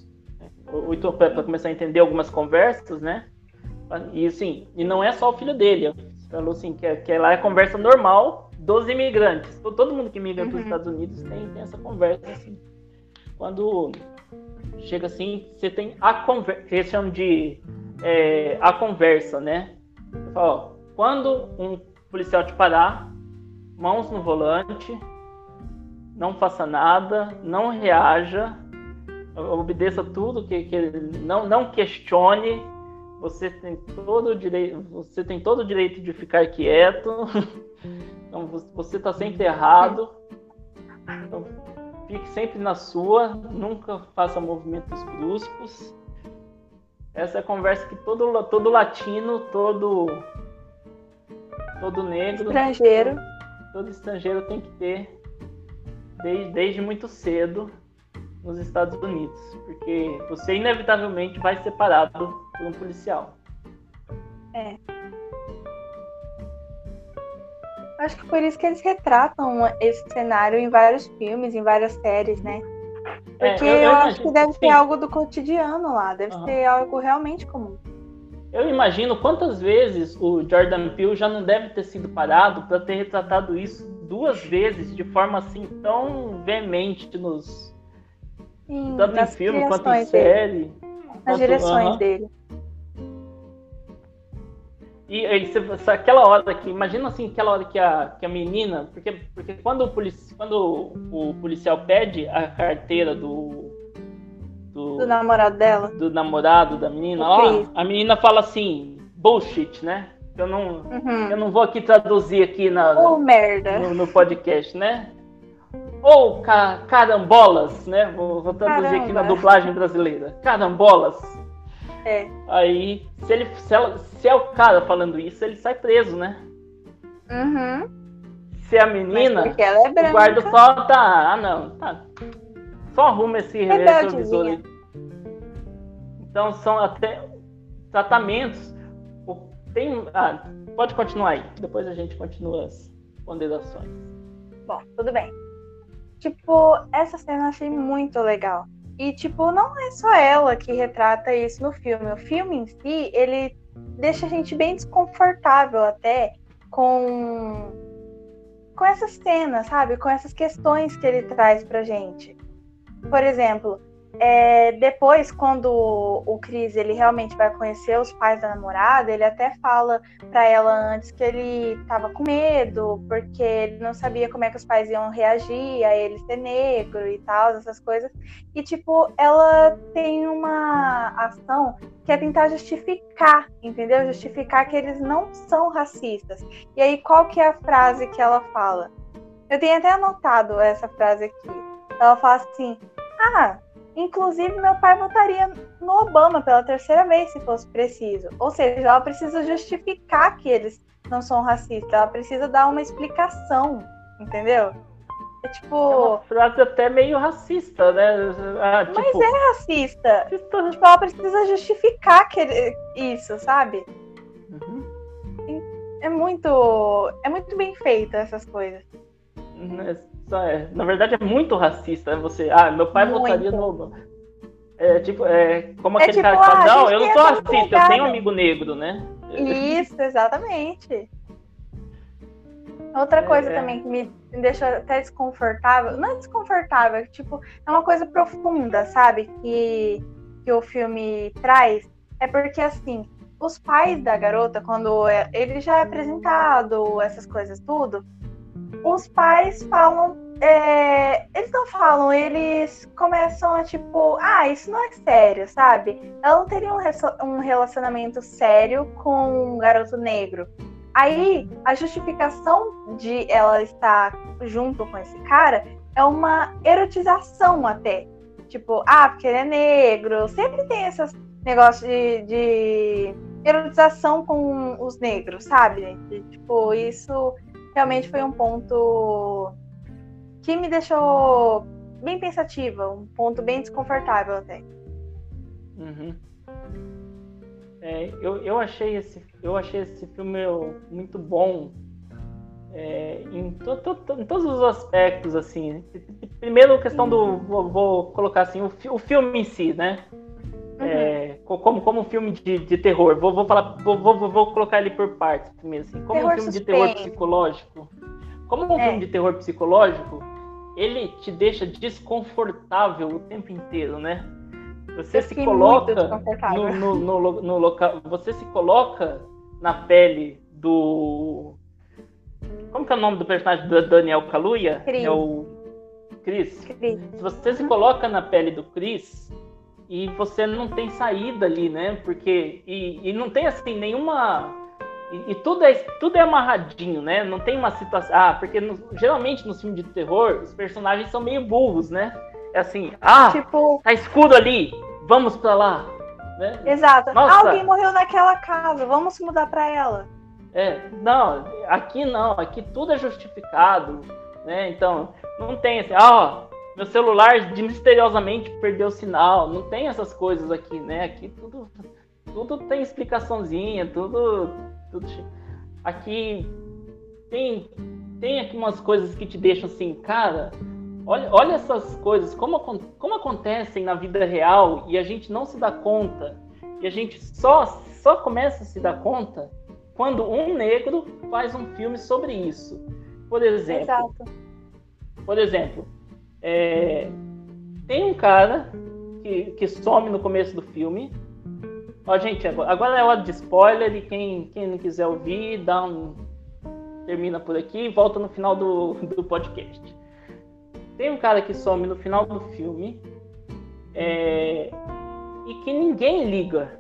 A: oito para começar a entender algumas conversas, né? E assim, e não é só o filho dele, falou assim que, é, que lá é conversa normal dos imigrantes. Todo mundo que migra uhum. para os Estados Unidos tem, tem essa conversa assim. Quando chega assim, você tem a conversa, eles chamam de é, a conversa, né? Falo, ó, quando um policial te parar, mãos no volante, não faça nada, não reaja, obedeça tudo que, que não, não questione. Você tem todo o direito, você tem todo o direito de ficar quieto. Então você está sempre errado. Então, fique sempre na sua, nunca faça movimentos bruscos. Essa é a conversa que todo, todo latino, todo, todo negro,
B: estrangeiro.
A: Todo, todo estrangeiro tem que ter desde, desde muito cedo nos Estados Unidos, porque você inevitavelmente vai ser parado por um policial.
B: É. Acho que por isso que eles retratam esse cenário em vários filmes, em várias séries, né? Porque é, eu, eu, eu, acho que deve sim. ser algo do cotidiano lá, deve uhum. ser algo realmente comum.
A: eu imagino quantas vezes o Jordan Peele já não deve ter sido parado para ter retratado isso duas vezes de forma assim tão veemente nos
B: Sim,
A: tanto em filme quanto em série.
B: dele, nas
A: quanto-
B: direções dele.
A: E essa- aquela hora que, imagina assim, aquela hora que a, que a menina, porque, porque quando, o polici, quando o policial pede a carteira do, do,
B: Do namorado dela.
A: do namorado da menina, ó, a menina fala assim, bullshit, né? Eu não,
B: Uhum.
A: eu não vou aqui traduzir aqui na,
B: Ô, merda.
A: no, no podcast, né? Ou ca- carambolas, né? Vou, vou traduzir aqui na
B: Caramba.
A: dublagem brasileira. Carambolas.
B: É.
A: Aí, se, ele, se, ela- se é o cara falando isso, ele sai preso, né?
B: Uhum.
A: Se é a menina,
B: ela é
A: o
B: branca.
A: guarda só tá. Ah, não. Tá. Só arruma esse retrovisor aí. Então, são até tratamentos. O- Tem. Ah, pode continuar aí. Depois a gente continua as ponderações.
B: Bom, tudo bem. Tipo, essa cena eu achei muito legal. E, tipo, não é só ela que retrata isso no filme. O filme em si, ele deixa a gente bem desconfortável até com, com essas cenas, sabe? Com essas questões que ele traz pra gente. Por exemplo, é, depois, quando o Chris ele realmente vai conhecer os pais da namorada, ele até fala pra ela antes que ele tava com medo, porque ele não sabia como é que os pais iam reagir a ele ser negro e tal, essas coisas. E, tipo, ela tem uma ação que é tentar justificar, entendeu? Justificar que eles não são racistas. E aí, qual que é a frase que ela fala? Eu tenho até anotado essa frase aqui. Ela fala assim: Ah, inclusive meu pai votaria no Obama pela terceira vez, se fosse preciso. Ou seja, ela precisa justificar que eles não são racistas. Ela precisa dar uma explicação, entendeu? É tipo,
A: É uma frase até meio racista, né? Ah, tipo,
B: mas é racista. Tipo, ela precisa justificar que ele- isso, sabe?
A: Uhum.
B: É muito, é muito bem feita essas coisas.
A: Só é. Na verdade, é muito racista. né? Você, ah, meu pai
B: Muito.
A: votaria no. É tipo, é como
B: É
A: aquele
B: tipo,
A: cara que fala,
B: ah,
A: não, eu não sou racista, eu
B: pegada."
A: tenho um amigo negro, né?
B: Isso, exatamente. Outra
A: É,
B: coisa
A: é.
B: também que me deixa até desconfortável, não é desconfortável, é tipo, é uma coisa profunda, sabe? Que, que o filme traz. É porque, assim, os pais da garota, quando é- ele já é apresentado, essas coisas tudo, os pais falam. é, eles não falam, eles começam a tipo, ah, isso não é sério, sabe? Ela não teria um, um relacionamento sério com um garoto negro. Aí, a justificação de ela estar junto com esse cara é uma erotização até. Tipo, ah, porque ele é negro. Sempre tem esses negócios de, de erotização com os negros, sabe? Tipo, isso realmente foi um ponto que me deixou bem pensativa, um ponto bem desconfortável até.
A: Uhum. É, eu, eu, achei esse, eu achei esse filme muito bom é, em, to, to, to- em todos os aspectos, assim. Primeiro, a questão do. Vou, vou colocar assim, o, o filme em si, né? É, co- como, como um filme de, de terror. Vou, vou, falar, vou, vou, vou colocar ele por partes primeiro. Assim. Como
B: Terror
A: um filme de terror
B: suspense.
A: psicológico. Como um
B: É.
A: filme de terror psicológico, ele te deixa desconfortável o tempo inteiro, né? Você se coloca no, no, no, no local. Você se coloca na pele do. Como que é o nome do personagem do Daniel Kaluuya?
B: Chris.
A: É o Chris.
B: Cris.
A: Se você se coloca na pele do Chris e você não tem saída ali, né? Porque. E, e não tem assim nenhuma. E, e tudo, é, tudo é amarradinho, né? Não tem uma situação. Ah, porque no- geralmente nos filmes de terror, os personagens são meio burros, né? É assim, ah,
B: Tipo,
A: tá escuro ali, vamos pra lá. Né?
B: exato.
A: Nossa.
B: Alguém morreu naquela casa, vamos mudar pra ela.
A: É, não, aqui não, aqui tudo é justificado, né? Então, não tem assim, ah, ó, meu celular de- misteriosamente perdeu o sinal, não tem essas coisas aqui, né? Aqui tudo, tudo tem explicaçãozinha, tudo, tudo aqui tem, tem aqui umas coisas que te deixam assim, cara, olha, olha essas coisas, como, como acontecem na vida real e a gente não se dá conta E a gente só, só começa a se dar conta quando um negro faz um filme sobre isso. Por exemplo,
B: Exato.
A: por exemplo, é, tem um cara que, que some no começo do filme. Ó, gente, agora, agora é hora de spoiler e quem, quem não quiser ouvir, dá um. Termina por aqui e volta no final do, do podcast. Tem um cara que some no final do filme é, e que ninguém liga.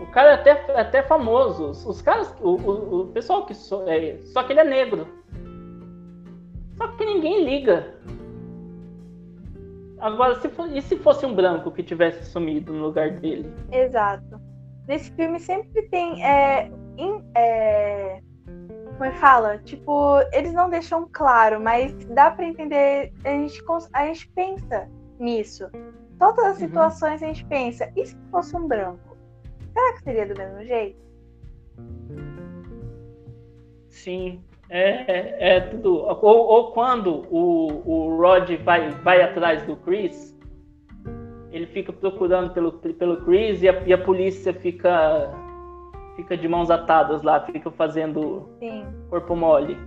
A: O cara é até, é até famoso. Os, os caras, o, o, o, pessoal que so, é, só que ele é negro. Só que ninguém liga. Agora, se for, e se fosse um branco que tivesse sumido no lugar dele?
B: Exato. Nesse filme sempre tem. É, in, é, como é que fala? Tipo, eles não deixam claro, mas dá para entender. A gente, a gente pensa nisso. Todas as uhum. situações a gente pensa, e se fosse um branco? Será que seria do mesmo jeito?
A: Sim, é, é, é tudo. Ou, ou, quando o, o Rod vai, vai atrás do Chris, ele fica procurando pelo, pelo Chris e a, e a polícia fica fica de mãos atadas lá, fica fazendo
B: Sim.
A: corpo mole.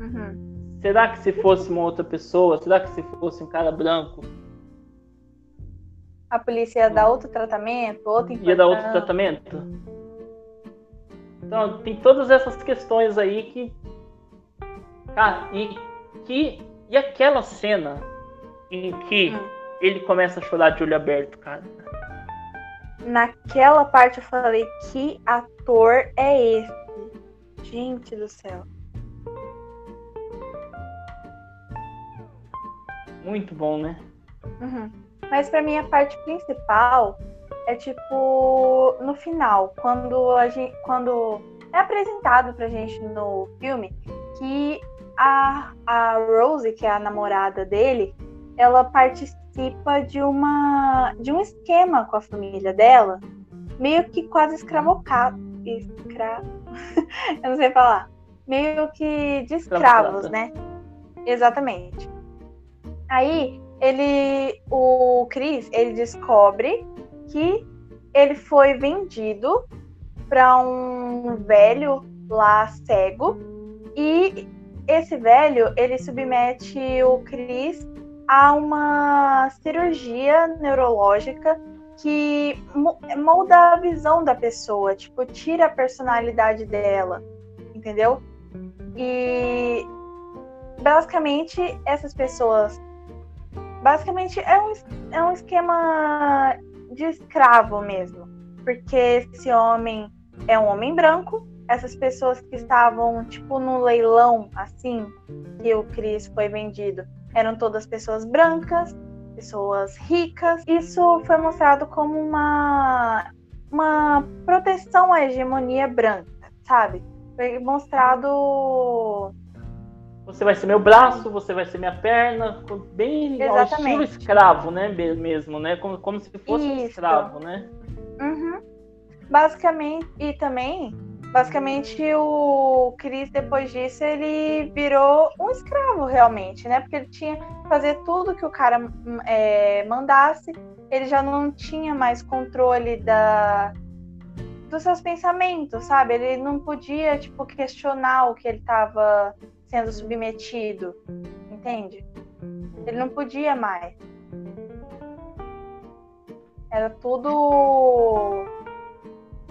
B: Uhum.
A: Será que se fosse uma outra pessoa, será que se fosse um cara branco,
B: a polícia ia dar outro tratamento, outro
A: Ia dar outro tratamento? Então, tem todas essas questões aí que. Cara, e, que, e aquela cena em que hum. ele começa a chorar de olho aberto, cara.
B: Naquela parte eu falei, que ator é esse? Gente do céu.
A: Muito bom, né?
B: Uhum. Mas para mim a parte principal é tipo no final, quando a gente, quando é apresentado pra gente no filme que a, a Rose, que é a namorada dele, ela participa de uma de um esquema com a família dela, meio que quase escravocado, escra... eu não sei falar, meio que de escravos, né? Exatamente. Aí ele, o Chris, ele descobre que ele foi vendido para um velho lá cego e esse velho ele submete o Chris a uma cirurgia neurológica que molda a visão da pessoa, tipo, tira a personalidade dela, entendeu? E basicamente essas pessoas basicamente é um, é um esquema de escravo mesmo. Porque esse homem é um homem branco, essas pessoas que estavam, tipo, no leilão, assim, que o Chris foi vendido, eram todas pessoas brancas, pessoas ricas. Isso foi mostrado como uma, uma proteção à hegemonia branca, sabe? Foi mostrado
A: você vai ser meu braço, você vai ser minha perna, bem ao estilo escravo, né? Mesmo, né? Como, como se fosse Isso. um escravo, né?
B: Uhum. Basicamente, e também, basicamente, o Chris, depois disso, ele virou um escravo realmente, né? Porque ele tinha que fazer tudo que o cara é, mandasse, ele já não tinha mais controle da, dos seus pensamentos, sabe? Ele não podia, tipo, questionar o que ele estava sendo submetido, entende? Ele não podia mais. Era tudo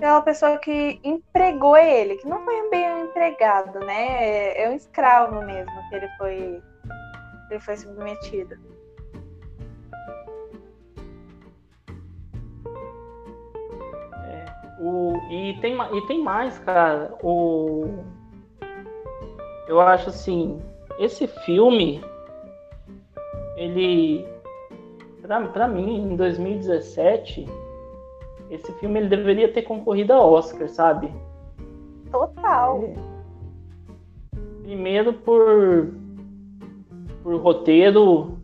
B: pela pessoa que empregou ele, que não foi bem um empregado, né? É um escravo mesmo que ele foi, ele foi submetido.
A: É, o, e, tem, e tem mais, cara. O, eu acho assim, esse filme, ele, para mim, em 2017, esse filme ele deveria ter concorrido a Oscar, sabe?
B: Total. É.
A: Primeiro por, por roteiro.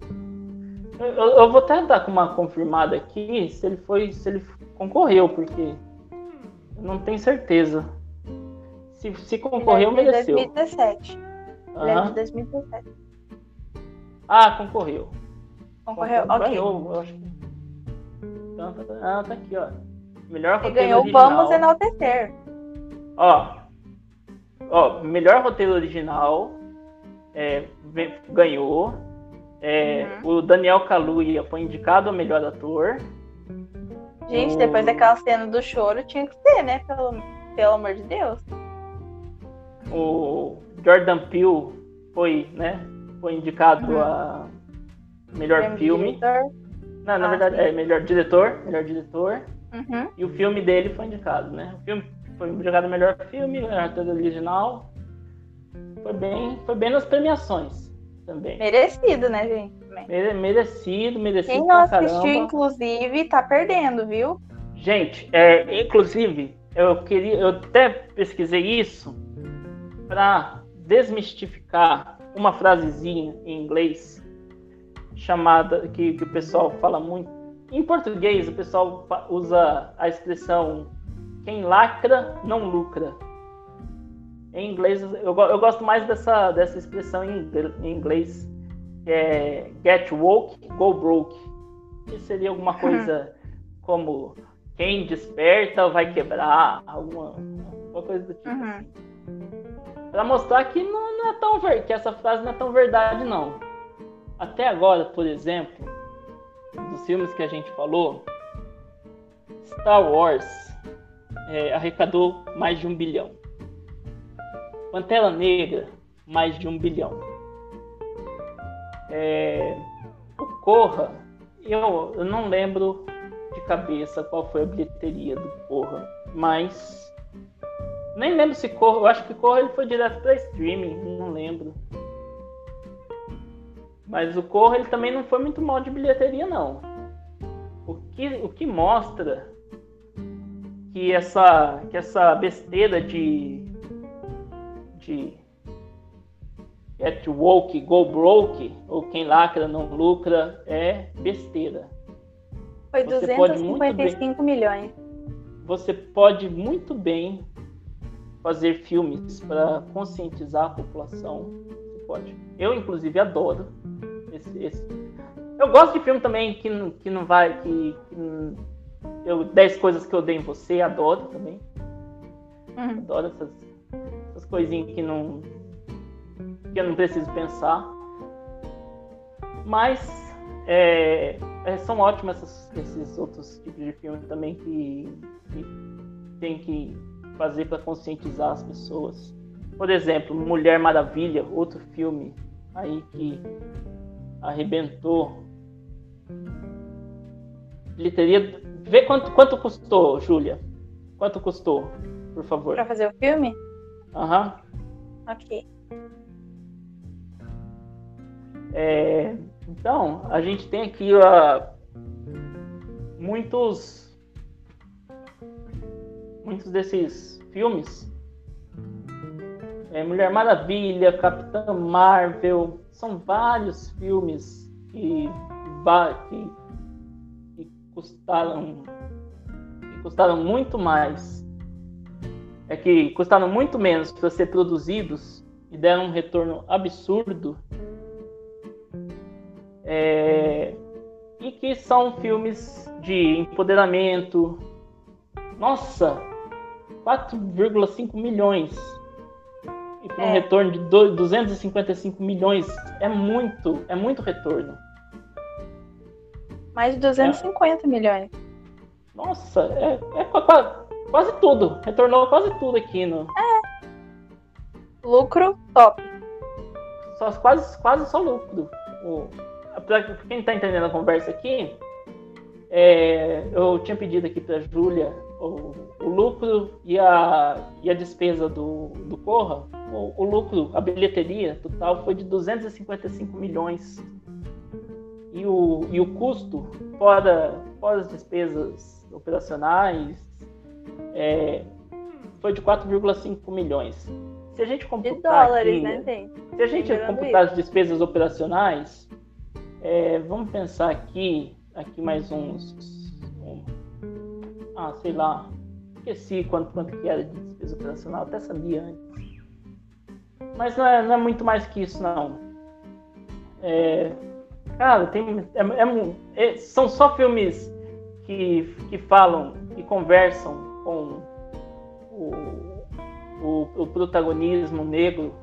A: Eu, eu, vou até dar uma confirmada aqui se ele foi, se ele concorreu, porque eu não tenho certeza. Se, se concorreu,
B: Ele
A: é mereceu.
B: 2017. Uhum. Ele é de 2017.
A: Ah, concorreu.
B: Concorreu, ok.
A: Ganhou, eu acho que... Ah, tá aqui, ó. Melhor roteiro
B: ganhou
A: original.
B: Vamos Enaltecer.
A: Ó, ó, melhor roteiro original é, ganhou. É, O Daniel Kaluuya foi indicado a melhor ator.
B: Gente,
A: O-
B: depois daquela cena do choro, tinha que ser, né? Pelo, pelo amor de Deus.
A: O Jordan Peele foi, né? Foi indicado
B: Uhum.
A: a melhor filme.
B: diretor.
A: Não, na
B: Ah,
A: verdade,
B: sim.
A: é melhor diretor, melhor diretor.
B: Uhum.
A: E o filme dele foi indicado, né? O filme foi indicado a melhor filme, roteiro original. Foi bem, foi bem nas premiações também.
B: Merecido, né, gente?
A: Mere- Merecido, merecido
B: Quem não assistiu,
A: caramba.
B: inclusive, tá perdendo, viu?
A: Gente, é, inclusive, eu queria, eu até pesquisei isso para desmistificar uma frasezinha em inglês chamada que, que o pessoal fala muito. Em português, o pessoal usa a expressão quem lacra não lucra. Em inglês, eu, eu gosto mais dessa, dessa expressão em em inglês, que é get woke, go broke. Que seria alguma coisa como quem desperta vai quebrar, alguma, alguma coisa do tipo.
B: Uhum.
A: assim. Pra mostrar que não, não é tão ver, que essa frase não é tão verdade não. Até agora, por exemplo, dos filmes que a gente falou, Star Wars é, arrecadou mais de um bilhão. Pantera Negra, mais de um bilhão. É, o Corra, eu, eu não lembro de cabeça qual foi a bilheteria do Corra, mas nem lembro se Corra, eu acho que Corra ele foi direto para streaming, não lembro. Mas o Corra ele também não foi muito mal de bilheteria não. O que, o que mostra que essa que essa besteira de de get woke, go broke, ou quem lacra não lucra, é besteira.
B: Foi
A: Você pode muito
B: 255 milhões.
A: Você pode muito bem fazer filmes para conscientizar a população. Eu, inclusive, adoro esse. esse. Eu gosto de filme também que, não- que não vai. Que, que eu 10 coisas que eu odeio em você, adoro também.
B: Uhum.
A: Adoro essas, essas coisinhas que não. que eu não preciso pensar. Mas é, é, são ótimos essas- esses outros tipos de filme também que, que tem que fazer para conscientizar as pessoas. Por exemplo, Mulher Maravilha, outro filme aí que arrebentou. Bilheteria. Vê quanto, quanto custou, Júlia. Quanto custou, por favor?
B: Pra fazer o filme?
A: Aham.
B: Ok.
A: É, então, a gente tem aqui ó, muitos muitos desses filmes. É, Mulher Maravilha, Capitã Marvel, são vários filmes que, que, que custaram que custaram muito mais. É que custaram muito menos para ser produzidos e deram um retorno absurdo é, e que são filmes de empoderamento. Nossa, 4,5 milhões. E para um
B: É.
A: retorno de do- 255 milhões é muito, é muito retorno.
B: Mais de 250 milhões.
A: Nossa, é, é qua- qua- quase tudo. Retornou quase tudo aqui no.
B: Lucro top.
A: Só, quase, quase só lucro. O, pra quem tá entendendo a conversa aqui, é, eu tinha pedido aqui pra Júlia o, o lucro e a, e a despesa do, do Corra. O, o lucro, a bilheteria total foi de 255 milhões. E o, e o custo, fora, fora as despesas operacionais, é, foi de 4,5 milhões. Se a gente
B: De
A: computar
B: dólares,
A: aqui,
B: né, gente?
A: se a gente computar as despesas operacionais, é, vamos pensar aqui, aqui mais uns, ah, sei lá, esqueci quanto, quanto que era de despesa operacional, até sabia antes. Mas não é, não é muito mais que isso, não. É, cara, tem, é- é é- são só filmes que, que falam, que conversam com o, o, o protagonismo negro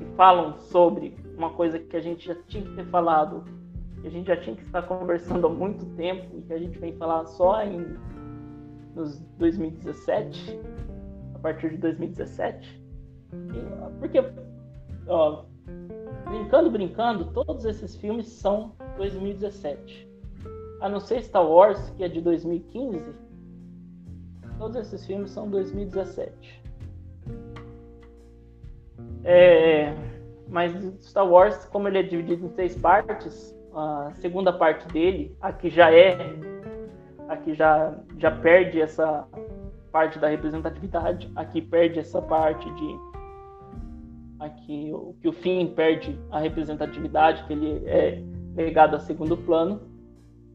A: e falam sobre uma coisa que a gente já tinha que ter falado, que a gente já tinha que estar conversando há muito tempo e que a gente vem falar só em nos 2017, a partir de 2017. E, porque, ó, brincando, brincando, todos esses filmes são 2017. A não ser Star Wars, que é de 2015, todos esses filmes são 2017. É, mas Star Wars, como ele é dividido em três partes, a segunda parte dele, a que já é, a que já, já perde essa parte da representatividade, aqui perde essa parte de aqui o que o fim perde a representatividade, que ele é legado a segundo plano.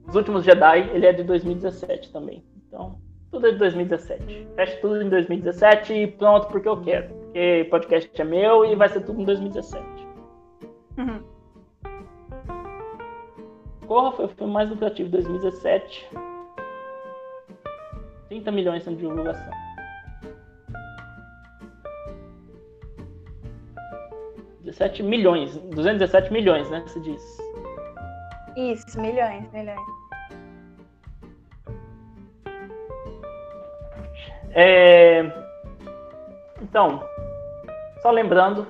A: Os últimos Jedi, ele é de 2017 também. Então, tudo é de 2017. Fecha tudo em 2017 e pronto, porque eu quero. Porque podcast é meu e vai ser tudo em 2017. Uhum. Corra foi o filme mais lucrativo de 2017. 30 milhões de divulgação. Dezessete milhões, 217 milhões, né? Se diz.
B: Isso, milhões, milhões.
A: É... Então, só lembrando,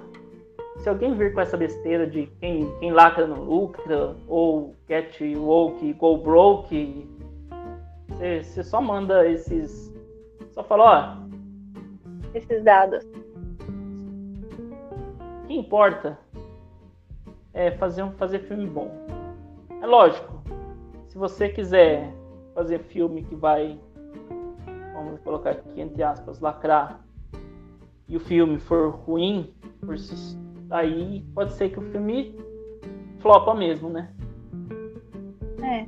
A: se alguém vir com essa besteira de quem, quem lacra não lucra, ou get woke, go broke, você, você só manda esses. Só fala,
B: ó. Esses dados.
A: O que importa é fazer, um, fazer filme bom. É lógico, se você quiser fazer filme que vai vamos colocar aqui entre aspas, lacrar, e o filme for ruim, por aí pode ser que o filme flopa mesmo, né?
B: É.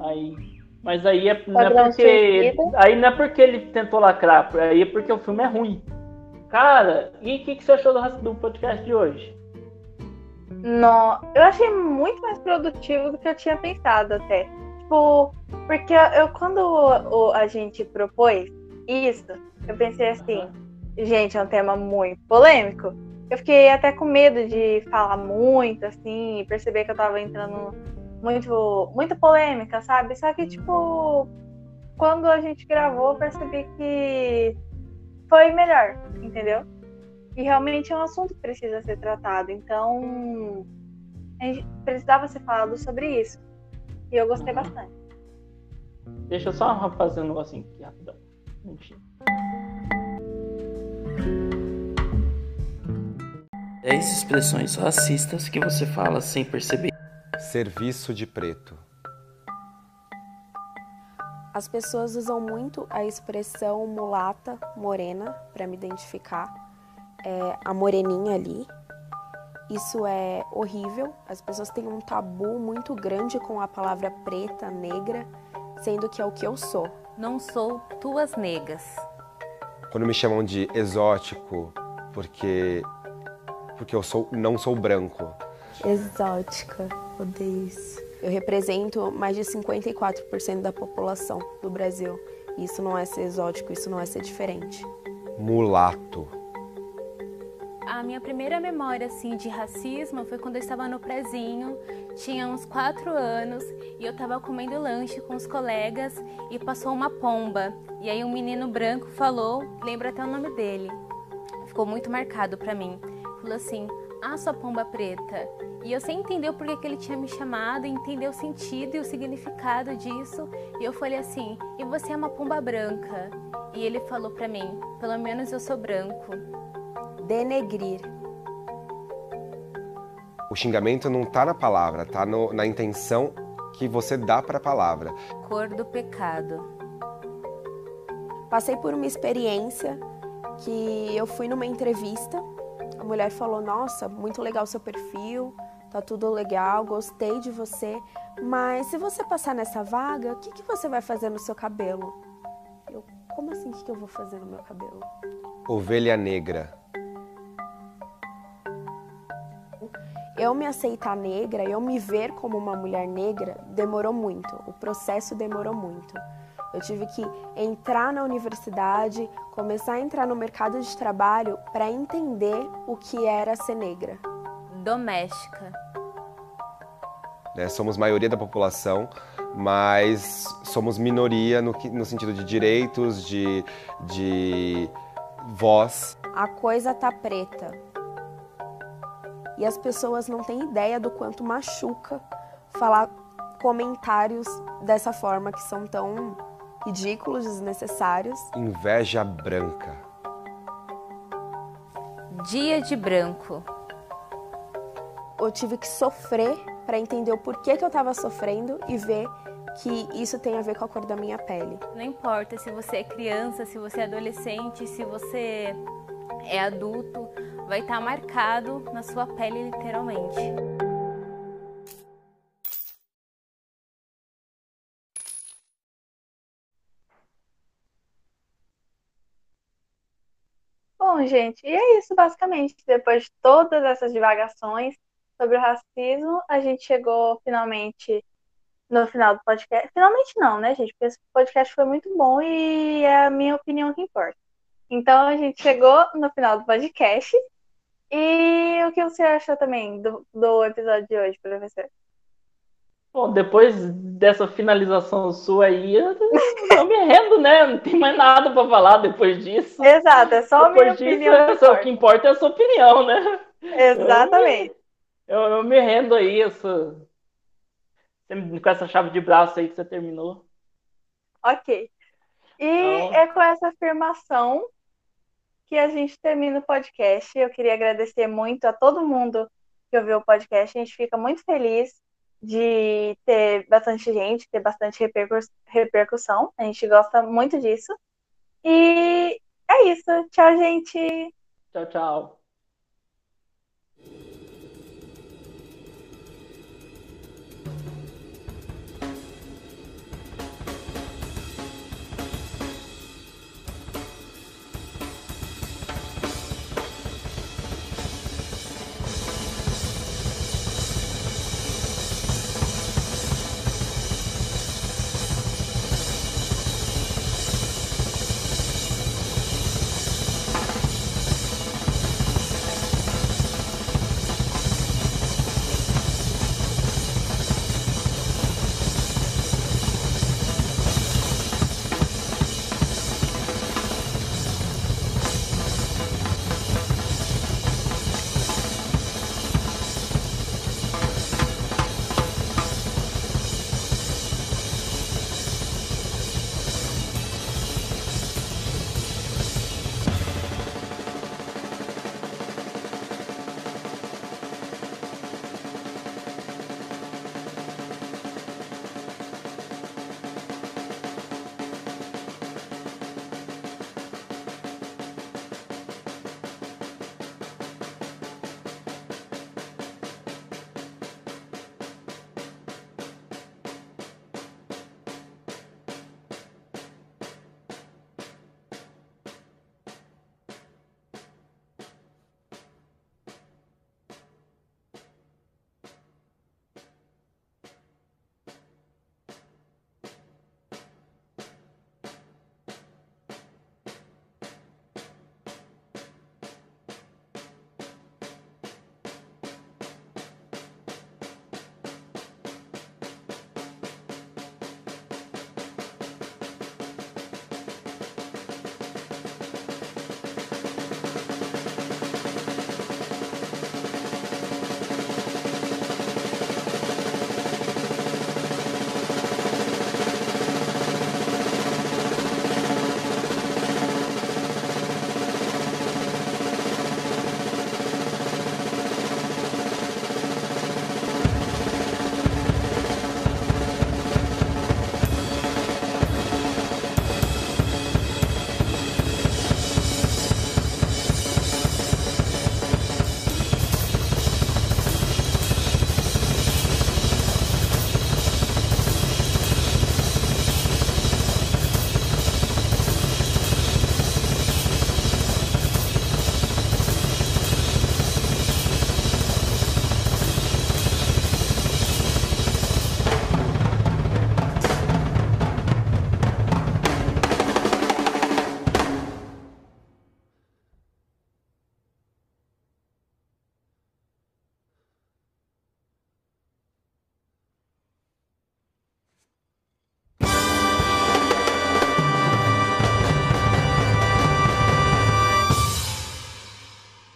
A: Aí, mas aí é, não é porque aí não é porque ele tentou lacrar, aí é porque o filme é ruim. Cara, e o que, que você achou do, podcast de hoje?
B: Não, eu achei muito mais produtivo do que eu tinha pensado até tipo, porque eu quando a gente propôs isso, eu pensei assim, gente, é um tema muito polêmico. Eu fiquei até com medo de falar muito, assim, e perceber que eu tava entrando muito, muito polêmica, sabe? Só que, tipo, quando a gente gravou, eu percebi que foi melhor, entendeu? E realmente é um assunto que precisa ser tratado. Então, a gente precisava ser falado sobre isso. E eu gostei uhum. bastante.
A: Deixa eu só fazer um negocinho aqui rapidão. Mentira. Dez expressões racistas que você fala sem perceber.
D: Serviço de preto.
E: As pessoas usam muito a expressão mulata, morena, para me identificar. É a moreninha ali, isso é horrível. As pessoas têm um tabu muito grande com a palavra preta, negra, sendo que é o que eu sou.
F: Não sou tuas negas.
D: Quando me chamam de exótico, porque porque eu sou não sou branco.
E: Exótica, odeio isso. Eu represento mais de 54% da população do Brasil. Isso não é ser exótico, isso não é ser diferente.
D: Mulato
F: a minha primeira memória assim de racismo foi quando eu estava no prezinho, tinha uns quatro anos e eu estava comendo lanche com os colegas e passou uma pomba. E aí um menino branco falou, lembra até o nome dele, ficou muito marcado para mim. Falou assim: "Ah, sua pomba preta". E eu sem entender o porquê que ele tinha me chamado, entender o sentido e o significado disso. E eu falei assim: "E você é uma pomba branca?". E ele falou para mim: "Pelo menos eu sou branco"
E: denegrir.
D: O xingamento não está na palavra, está na intenção que você dá para a palavra.
F: Cor do pecado.
E: Passei por uma experiência que eu fui numa entrevista. A mulher falou: Nossa, muito legal seu perfil, tá tudo legal, gostei de você, mas se você passar nessa vaga, o que, que você vai fazer no seu cabelo? Eu, como assim, o que, que eu vou fazer no meu cabelo?
D: Ovelha negra.
E: eu me aceitar negra, eu me ver como uma mulher negra, demorou muito. O processo demorou muito. Eu tive que entrar na universidade, começar a entrar no mercado de trabalho para entender o que era ser negra.
F: Doméstica.
D: Né? Somos maioria da população, mas somos minoria no, no sentido de direitos, de, de voz.
E: A coisa tá preta. E as pessoas não têm ideia do quanto machuca falar comentários dessa forma que são tão ridículos, desnecessários.
D: Inveja branca.
F: Dia de branco.
E: Eu tive que sofrer para entender o porquê que eu estava sofrendo e ver que isso tem a ver com a cor da minha pele.
F: Não importa se você é criança, se você é adolescente, se você é adulto, vai estar tá marcado na sua pele literalmente.
B: Bom, gente, e é isso basicamente. Depois de todas essas divagações sobre o racismo, a gente chegou finalmente no final do podcast. Finalmente não, né, gente? Porque esse podcast foi muito bom e é a minha opinião que importa. Então a gente chegou no final do podcast. E o que você achou também do, do episódio de hoje, professor?
A: Bom, depois dessa finalização sua aí, eu, eu me rendo, né? Não tem mais nada para falar depois disso.
B: Exato, é só depois a minha disso, opinião.
A: É, só, o que importa é a sua opinião, né?
B: Exatamente.
A: Eu, eu, me rendo aí, essa, com essa chave de braço aí que você terminou.
B: Ok. E então... é com essa afirmação que a gente termina o podcast. Eu queria agradecer muito a todo mundo que ouviu o podcast. A gente fica muito feliz de ter bastante gente, ter bastante repercussão. A gente gosta muito disso. E é isso. Tchau, gente.
A: Tchau, tchau.